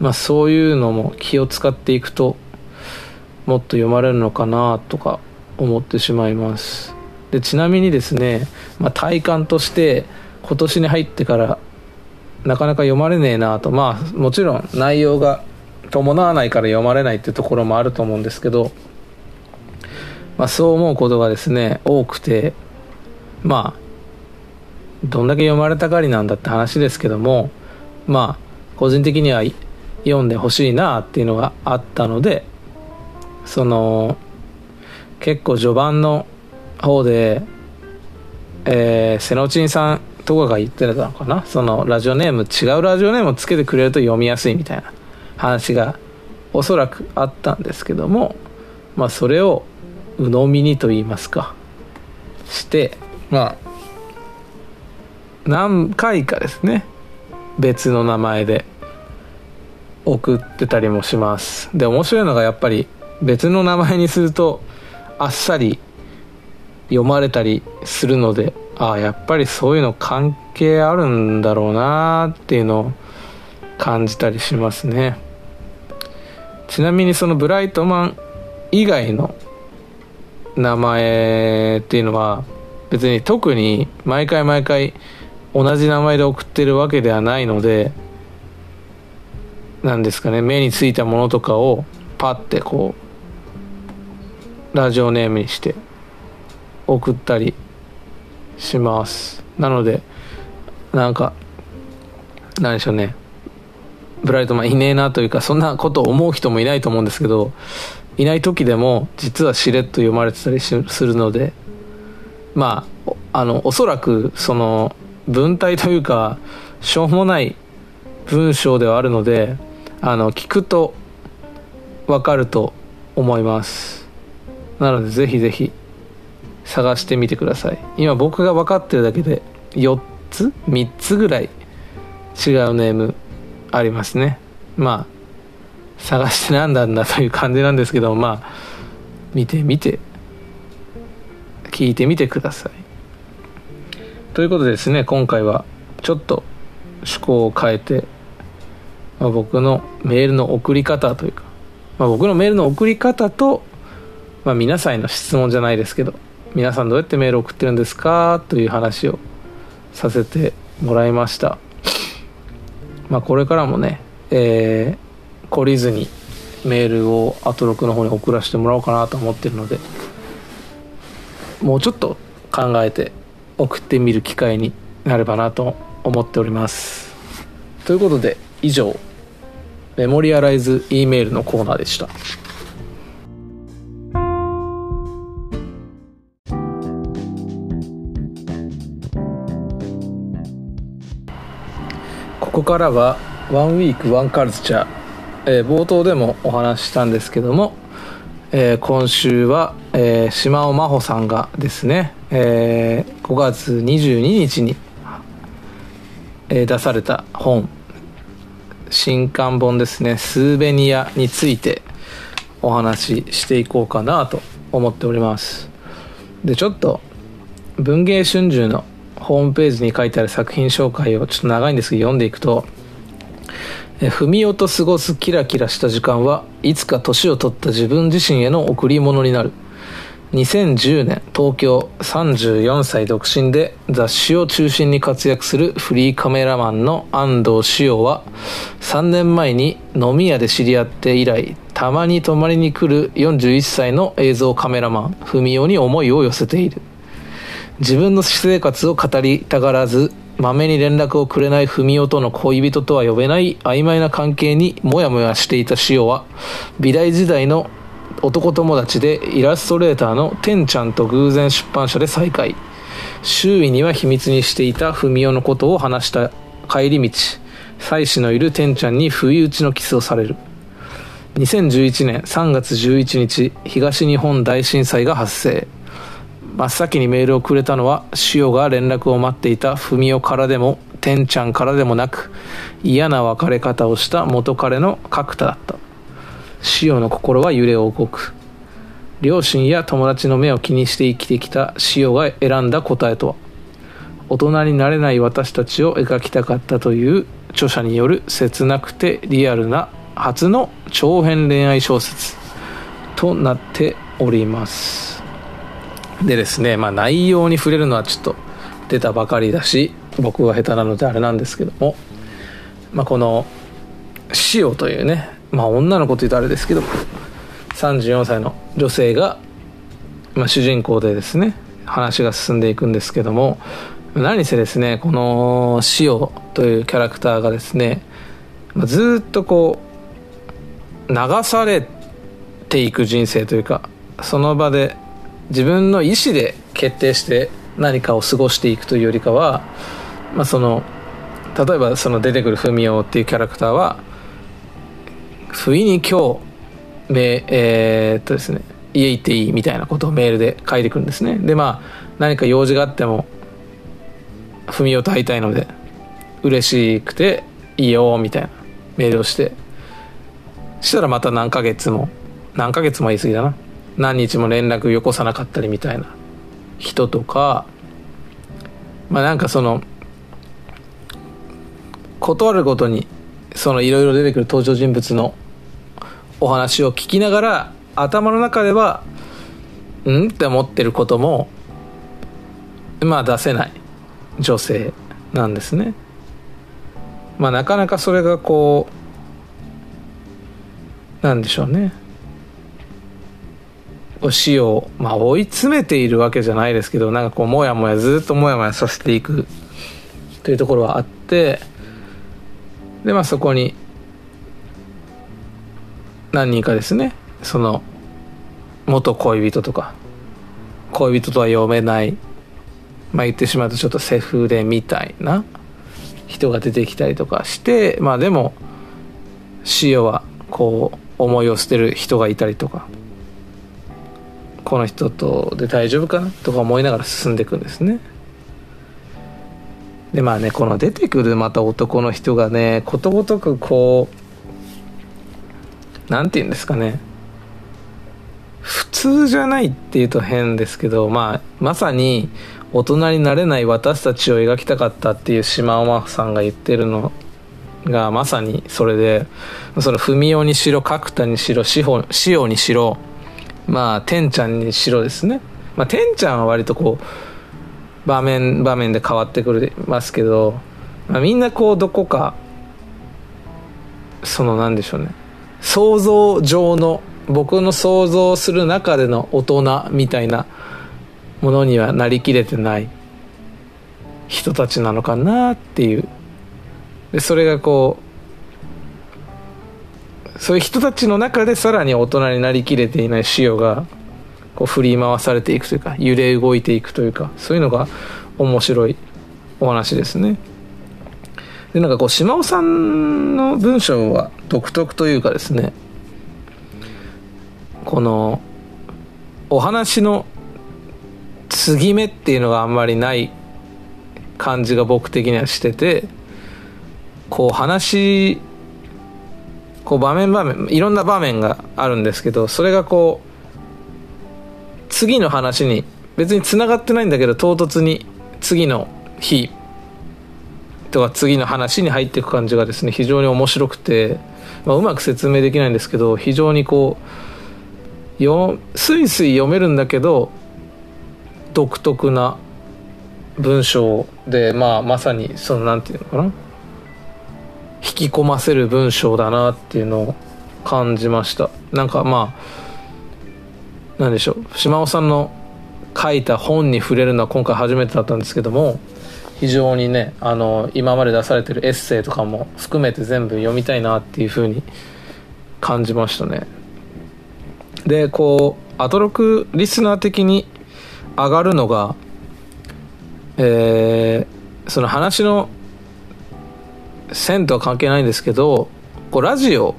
まあ、そういうのも気を使っていくともっと読まれるのかなとか思ってしまいます。でちなみにですね、まあ、体感として今年に入ってからなかなか読まれねえなと。まあもちろん内容が伴わないから読まれないっていうところもあると思うんですけど、まあ、そう思うことがですね多くてまあどんだけ読まれたがりなんだって話ですけどもまあ個人的には読んでほしいなっていうのがあったのでその結構序盤の方で、えー、セノチンさんとかが言ってたのかな？そのラジオネーム違うラジオネームをつけてくれると読みやすいみたいな話がおそらくあったんですけどもまあそれを鵜呑みにと言いますか。してまあ何回かですね別の名前で送ってたりもします。で面白いのがやっぱり別の名前にするとあっさり読まれたりするのでああやっぱりそういうの関係あるんだろうなっていうのを感じたりしますね。ちなみにそのブライトマン以外の名前っていうのは別に特に毎回毎回同じ名前で送ってるわけではないのでなんですかね目についたものとかをパッてこうラジオネームにして送ったりします。なのでなんか何でしょうね。ブライトマンいねえなというかそんなことを思う人もいないと思うんですけどいない時でも実はしれっと読まれてたりするのでまああのおそらくその文体というかしょうもない文章ではあるのであの聞くと分かると思います。なのでぜひぜひ探してみてください。今僕が分かってるだけで4つ3つぐらい違うネームありますね。まあ探して何なんだんだという感じなんですけどまあ見てみて聞いてみてください。ということでですね今回はちょっと趣向を変えて、まあ、僕のメールの送り方というか、まあ、僕のメールの送り方とまあ、皆さんへの質問じゃないですけど皆さんどうやってメール送ってるんですか？という話をさせてもらいました。まあこれからもねえー、懲りずにメールをアトロクの方に送らせてもらおうかなと思ってるのでもうちょっと考えて送ってみる機会になればなと思っております。ということで以上メモリアライズ E メールのコーナーでした。ここからはワンウィークワンカルチャー、えー、冒頭でもお話ししたんですけども、えー、今週は、えー、島尾真帆さんがですね、えー、5月22日に、えー、出された本新刊本ですねスーベニアについてお話ししていこうかなと思っております。でちょっと文藝春秋のホームページに書いてある作品紹介をちょっと長いんですけど読んでいくと文雄と過ごすキラキラした時間はいつか年を取った自分自身への贈り物になる。2010年東京34歳独身で雑誌を中心に活躍するフリーカメラマンの安藤志陽は3年前に飲み屋で知り合って以来たまに泊まりに来る41歳の映像カメラマン文雄に思いを寄せている。自分の私生活を語りたがらずまめに連絡をくれない文雄との恋人とは呼べない曖昧な関係にモヤモヤしていた潮は美大時代の男友達でイラストレーターのてんちゃんと偶然出版社で再会。周囲には秘密にしていた文雄のことを話した帰り道妻子のいるてんちゃんに不意打ちのキスをされる。2011年3月11日東日本大震災が発生。真っ先にメールをくれたのは潮が連絡を待っていた文雄からでもてんちゃんからでもなく嫌な別れ方をした元彼の角田だった。潮の心は揺れを動く。両親や友達の目を気にして生きてきた潮が選んだ答えとは。大人になれない私たちを描きたかったという著者による切なくてリアルな初の長編恋愛小説となっております。でですねまあ内容に触れるのはちょっと出たばかりだし僕は下手なのであれなんですけどもまあこの「潮」というねまあ女の子というとあれですけど34歳の女性が、まあ、主人公でですね話が進んでいくんですけども何せですねこの潮というキャラクターがですねずっとこう流されていく人生というかその場で自分の意思で決定して何かを過ごしていくというよりかは、まあ、その例えばその出てくる文雄っていうキャラクターは不意に今日めえー、っとですね家行っていいみたいなことをメールで書いてくるんですね。でまあ何か用事があっても文雄と会いたいので嬉しくていいよみたいなメールをして。したらまた何ヶ月も何ヶ月も言い過ぎだな。何日も連絡よこさなかったりみたいな。人とかまあなんかその断るごとにそのいろいろ出てくる登場人物のお話を聞きながら頭の中ではん？って思ってることもまあ出せない女性なんですね。まあなかなかそれがこうなんでしょうね。死を、まあ、追い詰めているわけじゃないですけどなんかこうもやもやずっともやもやさせていくというところはあってでまあそこに何人かですねその元恋人とか恋人とは読めないまあ言ってしまうとちょっとセフレみたいな人が出てきたりとかしてまあでも潮はこう思いを捨てる人がいたりとかこの人とで大丈夫かなとか思いながら進んでいくんですね。でまあねこの出てくるまた男の人がねことごとくこう何て言うんですかね。普通じゃないっていうと変ですけど、まあ、まさに大人になれない私たちを描きたかったっていう島尾真さんが言ってるのがまさにそれでその文雄にしろ角田にしろ潮にしろまあ天ちゃんにしろですね。まあ天ちゃんは割とこう場面場面で変わってくれますけど、まあ、みんなこうどこかそのなんでしょうね。想像上の僕の想像する中での大人みたいなものにはなりきれてない人たちなのかなっていう。でそれがこうそういう人たちの中でさらに大人になりきれていない潮がこう振り回されていくというか揺れ動いていくというかそういうのが面白いお話ですね。でなんかこう島尾さんの文章は独特というかですねこのお話の継ぎ目っていうのがあんまりない感じが僕的にはしててこう話こう場面場面いろんな場面があるんですけどそれがこう次の話に別につながってないんだけど唐突に次の日とか次の話に入っていく感じがですね非常に面白くて、まあ、うまく説明できないんですけど非常にこうよスイスイ読めるんだけど独特な文章で、まあ、まさにそのなんていうのかな？引き込ませる文章だなっていうのを感じました。なんかまあなんでしょう。島尾さんの書いた本に触れるのは今回初めてだったんですけども非常にねあの今まで出されてるエッセイとかも含めて全部読みたいなっていうふうに感じましたね。でこうアトロクリスナー的に上がるのがえー、その話の線とは関係ないんですけどこうラジオ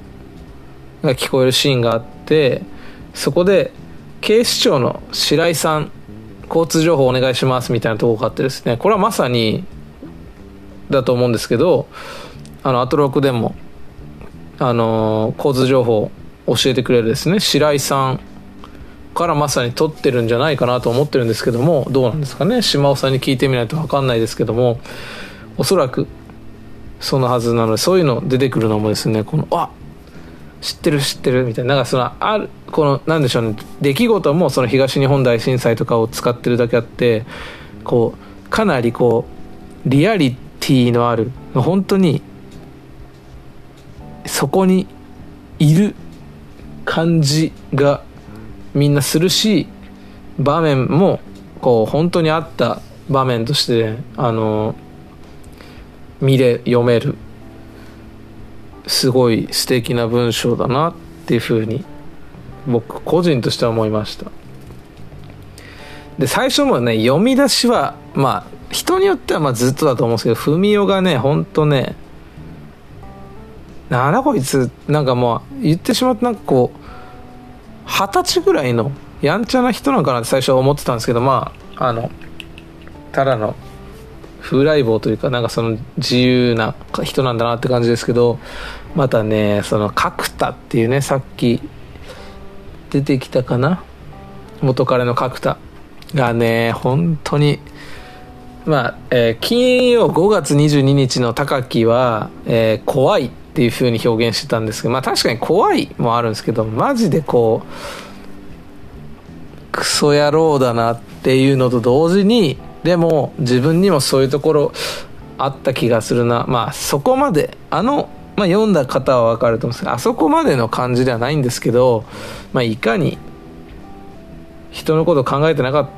が聞こえるシーンがあってそこで警視庁の白井さん交通情報お願いしますみたいなとこがあってですねこれはまさにだと思うんですけどあのアトロクでもあの交通情報教えてくれるですね白井さんからまさに撮ってるんじゃないかなと思ってるんですけどもどうなんですかね島尾さんに聞いてみないと分かんないですけどもおそらくそのはずなのでそういうの出てくるのもですねこのあ知ってる知ってるみたいな。なんかそのあるこのなんでしょうね。出来事もその東日本大震災とかを使ってるだけあってこうかなりこうリアリティのある本当にそこにいる感じがみんなするし場面もこう本当にあった場面としてあの見れ読めるすごい素敵な文章だなっていうふうに僕個人としては思いました。で最初もね読み出しはまあ人によってはまあずっとだと思うんですけど文雄がねほんとねなんだこいつなんかもう言ってしまってなんかこう二十歳ぐらいのやんちゃな人なのかなって最初は思ってたんですけどまああのただの風来坊というかなんかその自由な人なんだなって感じですけどまたねその角田っていうねさっき出てきたかな？元彼の角田がね本当にまあ、えー、金曜5月22日の高木は、えー、怖いっていう風に表現してたんですけどまあ確かに怖いもあるんですけどマジでこうクソ野郎だなっていうのと同時にでも自分にもそういうところあった気がするな。まあそこまであの、まあ、読んだ方は分かると思うんですけどあそこまでの感じではないんですけど、まあ、いかに人のこと考えてなかっ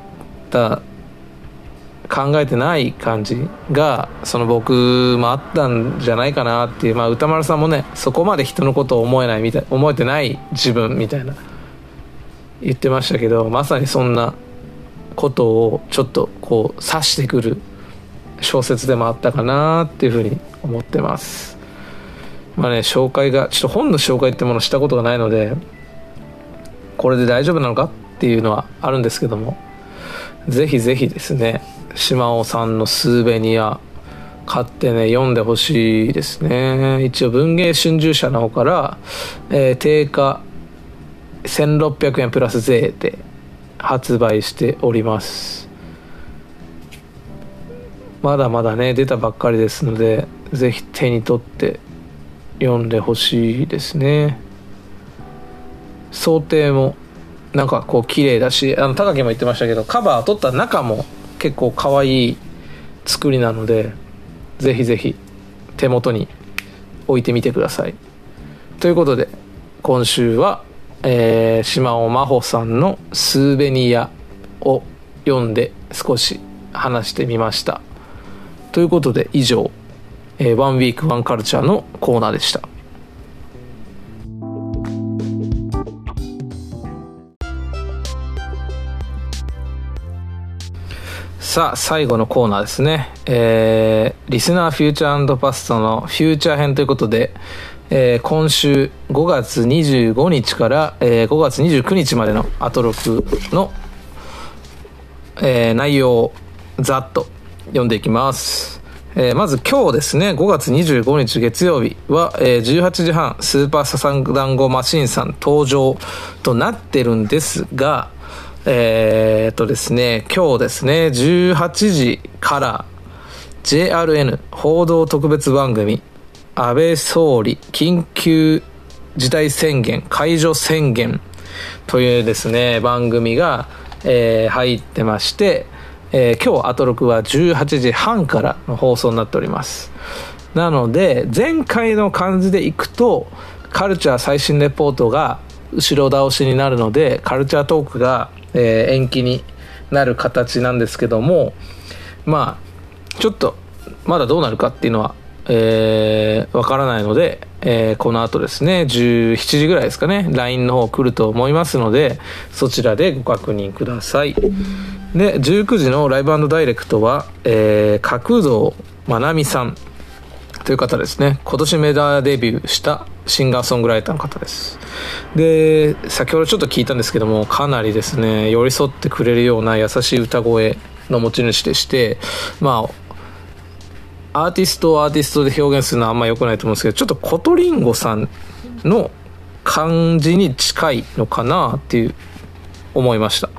た考えてない感じがその僕もあったんじゃないかなっていう、まあ、歌丸さんもねそこまで人のことを思えないみたい思えてない自分みたいな言ってましたけどまさにそんなことをちょっとこう指してくる小説でもあったかなっていうふうに思ってます。まあね紹介がちょっと本の紹介ってものしたことがないのでこれで大丈夫なのかっていうのはあるんですけどもぜひぜひですね島尾さんのスーベニア買ってね読んでほしいですね。一応文芸春秋社の方から、えー、定価1600円プラス税で発売しております。まだまだね出たばっかりですのでぜひ手に取って読んでほしいですね。想定もなんかこう綺麗だしあの高木も言ってましたけどカバー取った中も結構可愛い作りなのでぜひぜひ手元に置いてみてください。ということで今週は、えー、島尾真帆さんの「スーベニア」を読んで少し話してみましたということで以上、えー、ワンウィークワンカルチャーのコーナーでしたさあ、最後のコーナーですね。えー、リスナーフューチャーパストのフューチャー編ということで、えー、今週5月25日から、えー、5月29日までのアトロクの、えー、内容をざっと読んでいきます。えー、まず今日ですね、5月25日月曜日は、えー、18時半、スーパーササダンゴマシンさん登場となってるんですが、えー、っとですね、今日ですね、18時から JRN 報道特別番組安倍総理緊急事態宣言解除宣言というですね、番組が、えー、入ってまして、えー、今日アトロクは18時半からの放送になっております。なので、前回の感じでいくと、カルチャー最新レポートが後ろ倒しになるので、カルチャートークが、えー、延期になる形なんですけども、まあ、ちょっと、まだどうなるかっていうのは、えー、わからないので、えー、この後ですね、17時ぐらいですかね、LINE の方来ると思いますので、そちらでご確認ください。で、19時のライブダイレクトは、えー、角堂まなみさんという方ですね。今年メジャーデビューしたシンガーソングライターの方です。で、先ほどちょっと聞いたんですけども、かなりですね、寄り添ってくれるような優しい歌声の持ち主でして、まあ、アーティストをアーティストで表現するのはあんま良くないと思うんですけど、ちょっとコトリンゴさんの感じに近いのかなっていう思いました。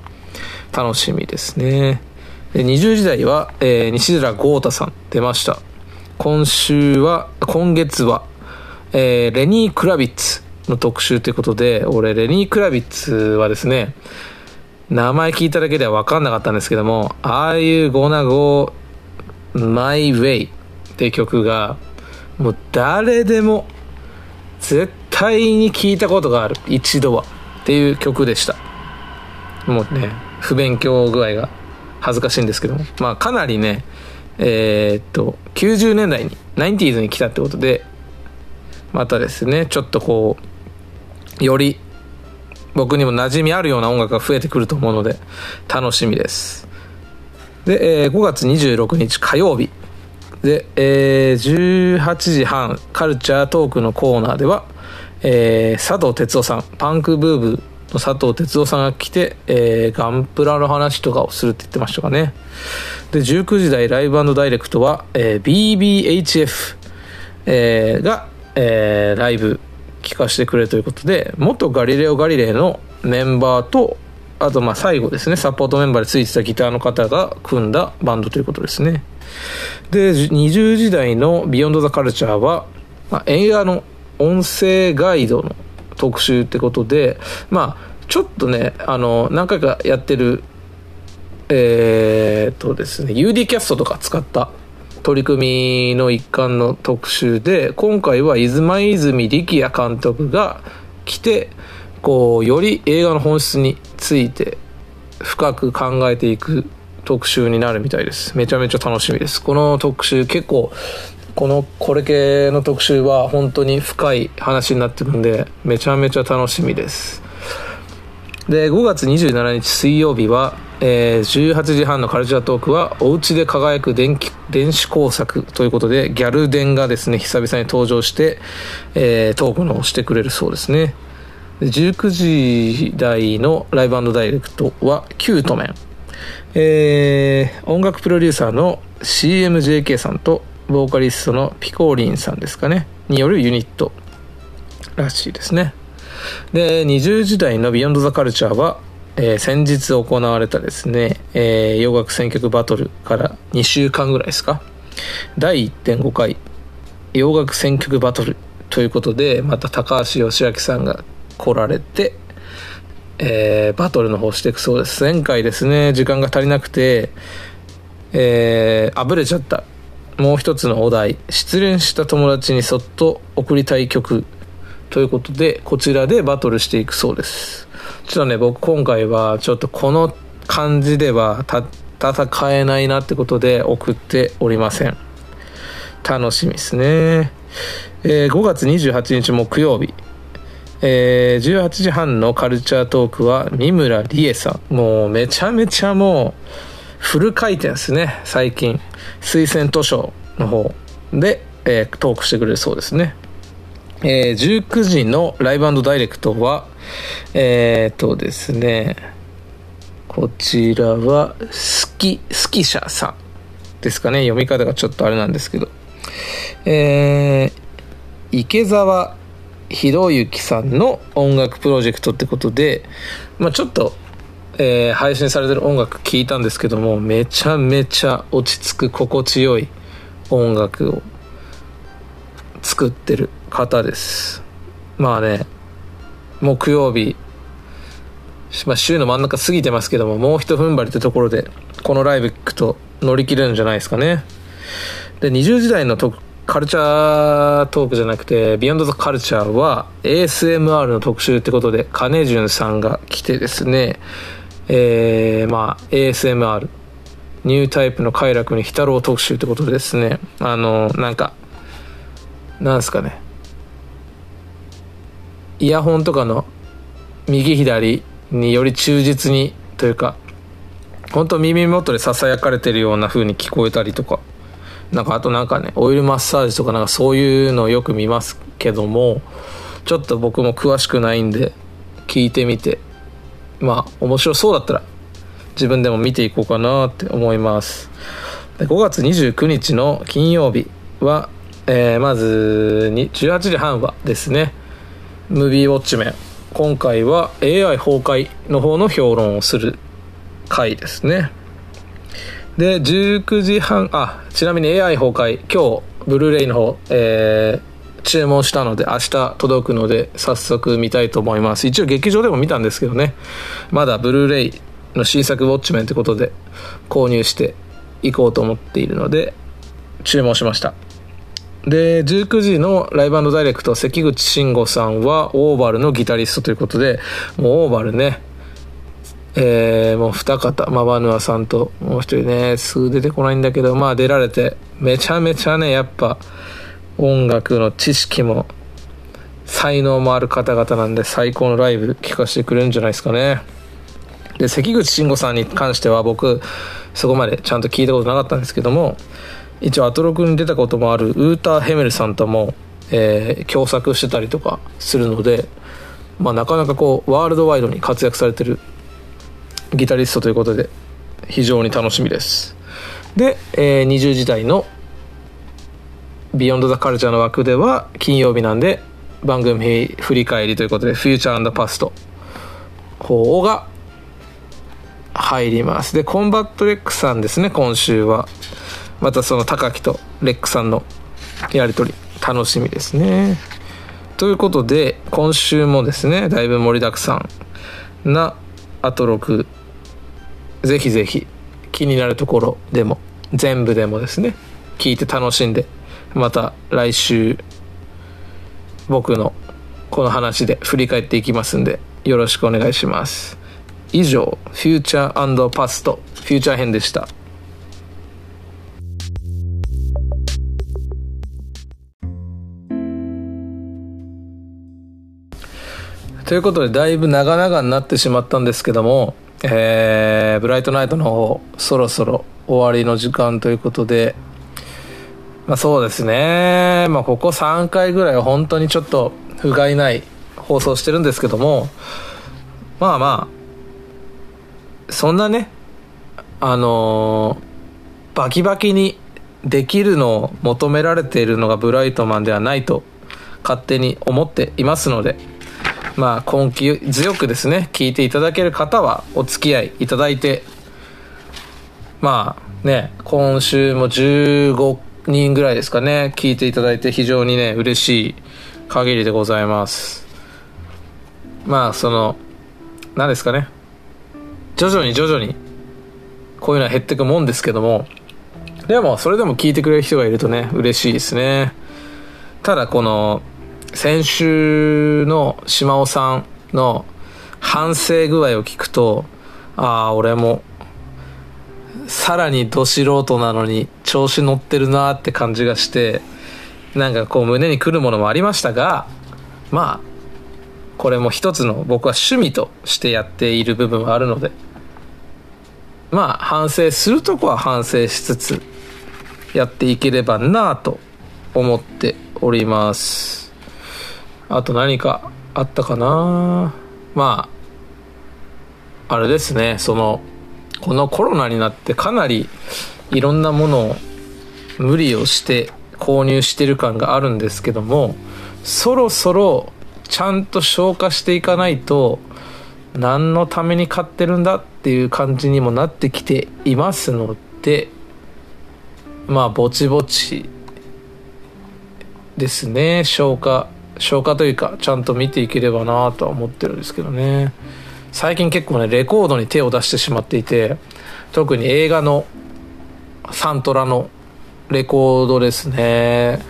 楽しみですね。で20時台は、えー、西寺豪太さん出ました。今週は、今月は、えー、レニー・クラビッツの特集ということで、俺、レニー・クラビッツはですね、名前聞いただけでは分かんなかったんですけども、Are You Gonna Go My Way っていう曲が、もう誰でも絶対に聞いたことがある。一度は。っていう曲でした。もうね、不勉強具合が恥ずかしいんですけども。まあかなりね、えー、っと、90年代に、90s に来たってことで、またですね、ちょっとこう、より僕にも馴染みあるような音楽が増えてくると思うので、楽しみです。で、えー、5月26日火曜日。で、えー、18時半、カルチャートークのコーナーでは、えー、佐藤哲夫さん、パンクブーブーの佐藤哲夫さんが来て、えー、ガンプラの話とかをするって言ってましたかね。で、19時台ライブダイレクトは、えー、BBHF、えー、が、えー、ライブ聞かせてくれということで、元ガリレオ・ガリレイのメンバーと、あとまあ最後ですね、サポートメンバーでついてたギターの方が組んだバンドということですね。で、20時台のビヨンド・ザ・カルチャーは、まあ、映画の音声ガイドの特集ってことで、まあ、ちょっとね、あの、何回かやってる、えー、っとですね、UD キャストとか使った取り組みの一環の特集で、今回は伊豆泉力也監督が来て、こう、より映画の本質について深く考えていく特集になるみたいです。めちゃめちゃ楽しみです。この特集結構このこれ系の特集は本当に深い話になってくんでめちゃめちゃ楽しみですで5月27日水曜日は、えー、18時半のカルチャートークは「おうちで輝く電気電子工作」ということでギャル電がですね久々に登場して、えー、トークのをしてくれるそうですね19時台のライブダイレクトはキュートメンえー、音楽プロデューサーの CMJK さんとボーカリストのピコーリンさんですかね。によるユニットらしいですね。で20時代の「ビヨンド・ザ・カルチャーは」えー、先日行われたですね、えー、洋楽選曲バトルから2週間ぐらいですか。第1.5回洋楽選曲バトルということでまた高橋義明さんが来られて、えー、バトルの方していくそうです。前回ですね時間が足りなくてえー、あぶれちゃった。もう一つのお題。失恋した友達にそっと送りたい曲。ということでこちらでバトルしていくそうです。ちょっとね僕今回はちょっとこの感じでは戦えないなってことで送っておりません。楽しみですね、えー、5月28日木曜日。えー、18時半のカルチャートークは三村理恵さんもうめちゃめちゃもうフル回転ですね最近推薦図書の方で、えー、トークしてくれるそうですね。えー、19時のライブダイレクトは、えっ、とですね、こちらは、スキ、スキシャさんですかね。読み方がちょっとあれなんですけど。えー、池澤博之さんの音楽プロジェクトってことで、まあちょっとえー、配信されてる音楽聴いたんですけどもめちゃめちゃ落ち着く心地よい音楽を作ってる方ですまあね木曜日まあ、週の真ん中過ぎてますけども、もう一踏ん張りってところで、このライブ行くと乗り切れるんじゃないですかね。で、20時代のとカルチャートークじゃなくて、ビヨンドザカルチャーは ASMR の特集ってことで、金潤さんが来てですね、えー、まあ、ASMR、ニュータイプの快楽に浸ろう特集ってことでですね、あの、なんか、なんすかね、イヤホンとかの右左により忠実にというか本当耳元でささやかれてるような風に聞こえたりとか。なんかあとなんかねオイルマッサージとかなんかそういうのをよく見ますけどもちょっと僕も詳しくないんで聞いてみて。まあ面白そうだったら自分でも見ていこうかなって思います。で5月29日の金曜日は、えー、まず18時半はですねムービーウォッチメン。今回は AI 崩壊の方の評論をする回ですね。で19時半あちなみに AI 崩壊。今日ブルーレイの方、えー、注文したので明日届くので早速見たいと思います。一応劇場でも見たんですけどね。まだブルーレイの新作ウォッチメンってことで購入していこうと思っているので注文しました。で19時のライブダイレクト関口慎吾さんはオーバルのギタリストということでもうオーバルねえー、もう二方マバヌアさんともう一人ねすぐ出てこないんだけどまあ出られてめちゃめちゃねやっぱ音楽の知識も才能もある方々なんで最高のライブ聴かせてくれるんじゃないですかね。で関口慎吾さんに関しては僕そこまでちゃんと聞いたことなかったんですけども一応アトロクに出たこともあるウーター・ヘメルさんとも、えー、共作してたりとかするので、まあ、なかなかこうワールドワイドに活躍されてるギタリストということで非常に楽しみです。で、えー、20時台の「ビヨンド・ザ・カルチャー」の枠では金曜日なんで番組振り返りということで「フューチャーパスト」方が入ります。でコンバットレックさんですね今週は。またその高木とレックさんのやり取り楽しみですね。ということで今週もですねだいぶ盛りだくさんなアトロクぜひぜひ気になるところでも全部でもですね聞いて楽しんでまた来週僕のこの話で振り返っていきますんでよろしくお願いします。以上フューチャーパストフューチャー編でした。ということでだいぶ長々になってしまったんですけども、えー、ブライトナイトの方そろそろ終わりの時間ということでまあそうですね。まあここ3回ぐらいは本当にちょっと不甲斐ない放送してるんですけどもまあまあそんなねあのー、バキバキにできるのを求められているのがブライトマンではないと勝手に思っていますのでまあ、根気強くですね、聞いていただける方はお付き合いいただいて、まあね、今週も15人ぐらいですかね、聞いていただいて非常にね、嬉しい限りでございます。まあ、その、何ですかね、徐々に徐々に、こういうのは減っていくもんですけども、でも、それでも聞いてくれる人がいるとね、嬉しいですね。ただ、この、先週の島尾さんの反省具合を聞くと、ああ、俺も、さらにど素人なのに調子乗ってるなって感じがして、なんかこう胸にくるものもありましたが、まあ、これも一つの僕は趣味としてやっている部分はあるので、まあ反省するとこは反省しつつやっていければなと思っております。あと何かあったかな？まああれですね。そのこのコロナになってかなりいろんなものを無理をして購入してる感があるんですけどもそろそろちゃんと消化していかないと何のために買ってるんだっていう感じにもなってきていますのでまあぼちぼちですね。消化消化というかちゃんと見ていければなとは思ってるんですけどね。最近結構ねレコードに手を出してしまっていて特に映画のサントラのレコードですね。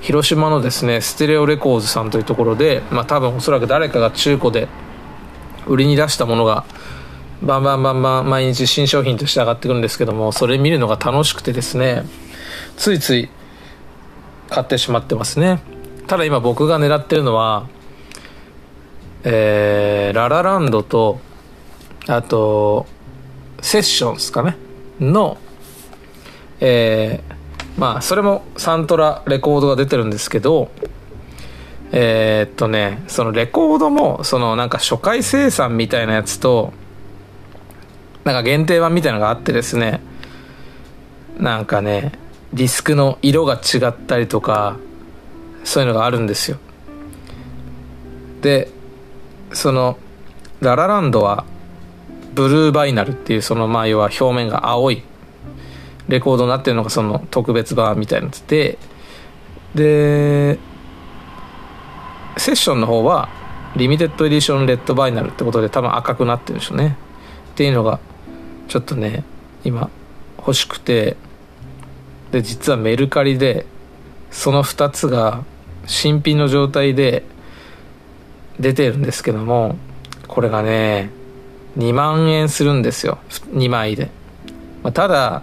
広島のですねステレオレコーズさんというところでまあ多分おそらく誰かが中古で売りに出したものがバンバンバンバン毎日新商品として上がってくるんですけどもそれ見るのが楽しくてですねついつい買ってしまってますね。ただ今僕が狙ってるのはえー、ララランドとあとセッションですかね。のえー、まあそれもサントラレコードが出てるんですけどえー、っとねそのレコードもそのなんか初回生産みたいなやつとなんか限定版みたいなのがあってですねなんかねディスクの色が違ったりとかそういうのがあるんですよ。でそのララランドはブルーバイナルっていうそのまあ要は表面が青いレコードになってるのがその特別版みたいなやつででセッションの方はlimited edition red vinyl ってことで多分赤くなってるんでしょうね。っていうのがちょっとね今欲しくて。で実はメルカリでその2つが新品の状態で出てるんですけどもこれがね2万円するんですよ。2枚で、まあ、ただ、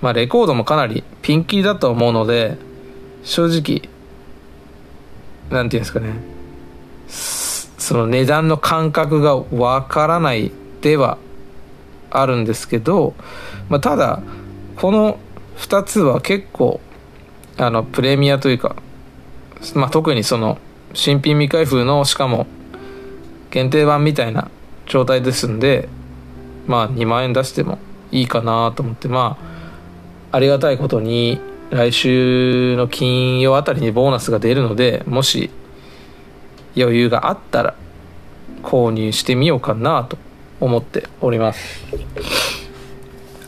まあ、レコードもかなりピンキリだと思うので正直なんていうんですかね。その値段の感覚がわからないではあるんですけど、まあ、ただこの2つは結構あのプレミアというか、まあ、特にその新品未開封のしかも限定版みたいな状態ですんでまあ2万円出してもいいかなと思ってまあありがたいことに来週の金曜あたりにボーナスが出るのでもし余裕があったら購入してみようかなと思っております。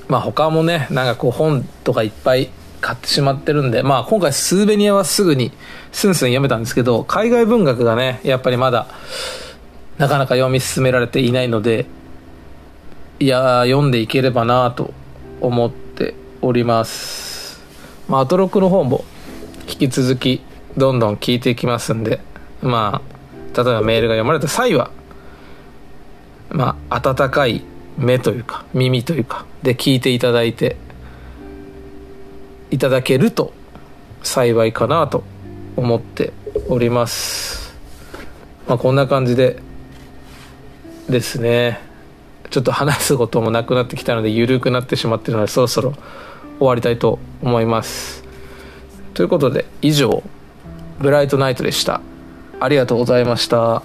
まあ他もねなんかこう本とかいっぱい買ってしまってるんでまあ今回スーベニアはすぐにスンスン読めたんですけど海外文学がねやっぱりまだなかなか読み進められていないのでいや読んでいければなと思っております。まあアトロクの方も引き続きどんどん聞いていきますんでまあ例えばメールが読まれた際はまあ温かい目というか耳というかで聞いていただいていただけると幸いかなと思っております。まあこんな感じでですね。ちょっと話すこともなくなってきたので緩くなってしまってるのでそろそろ終わりたいと思います。ということで以上ブライトナイトでした。ありがとうございました。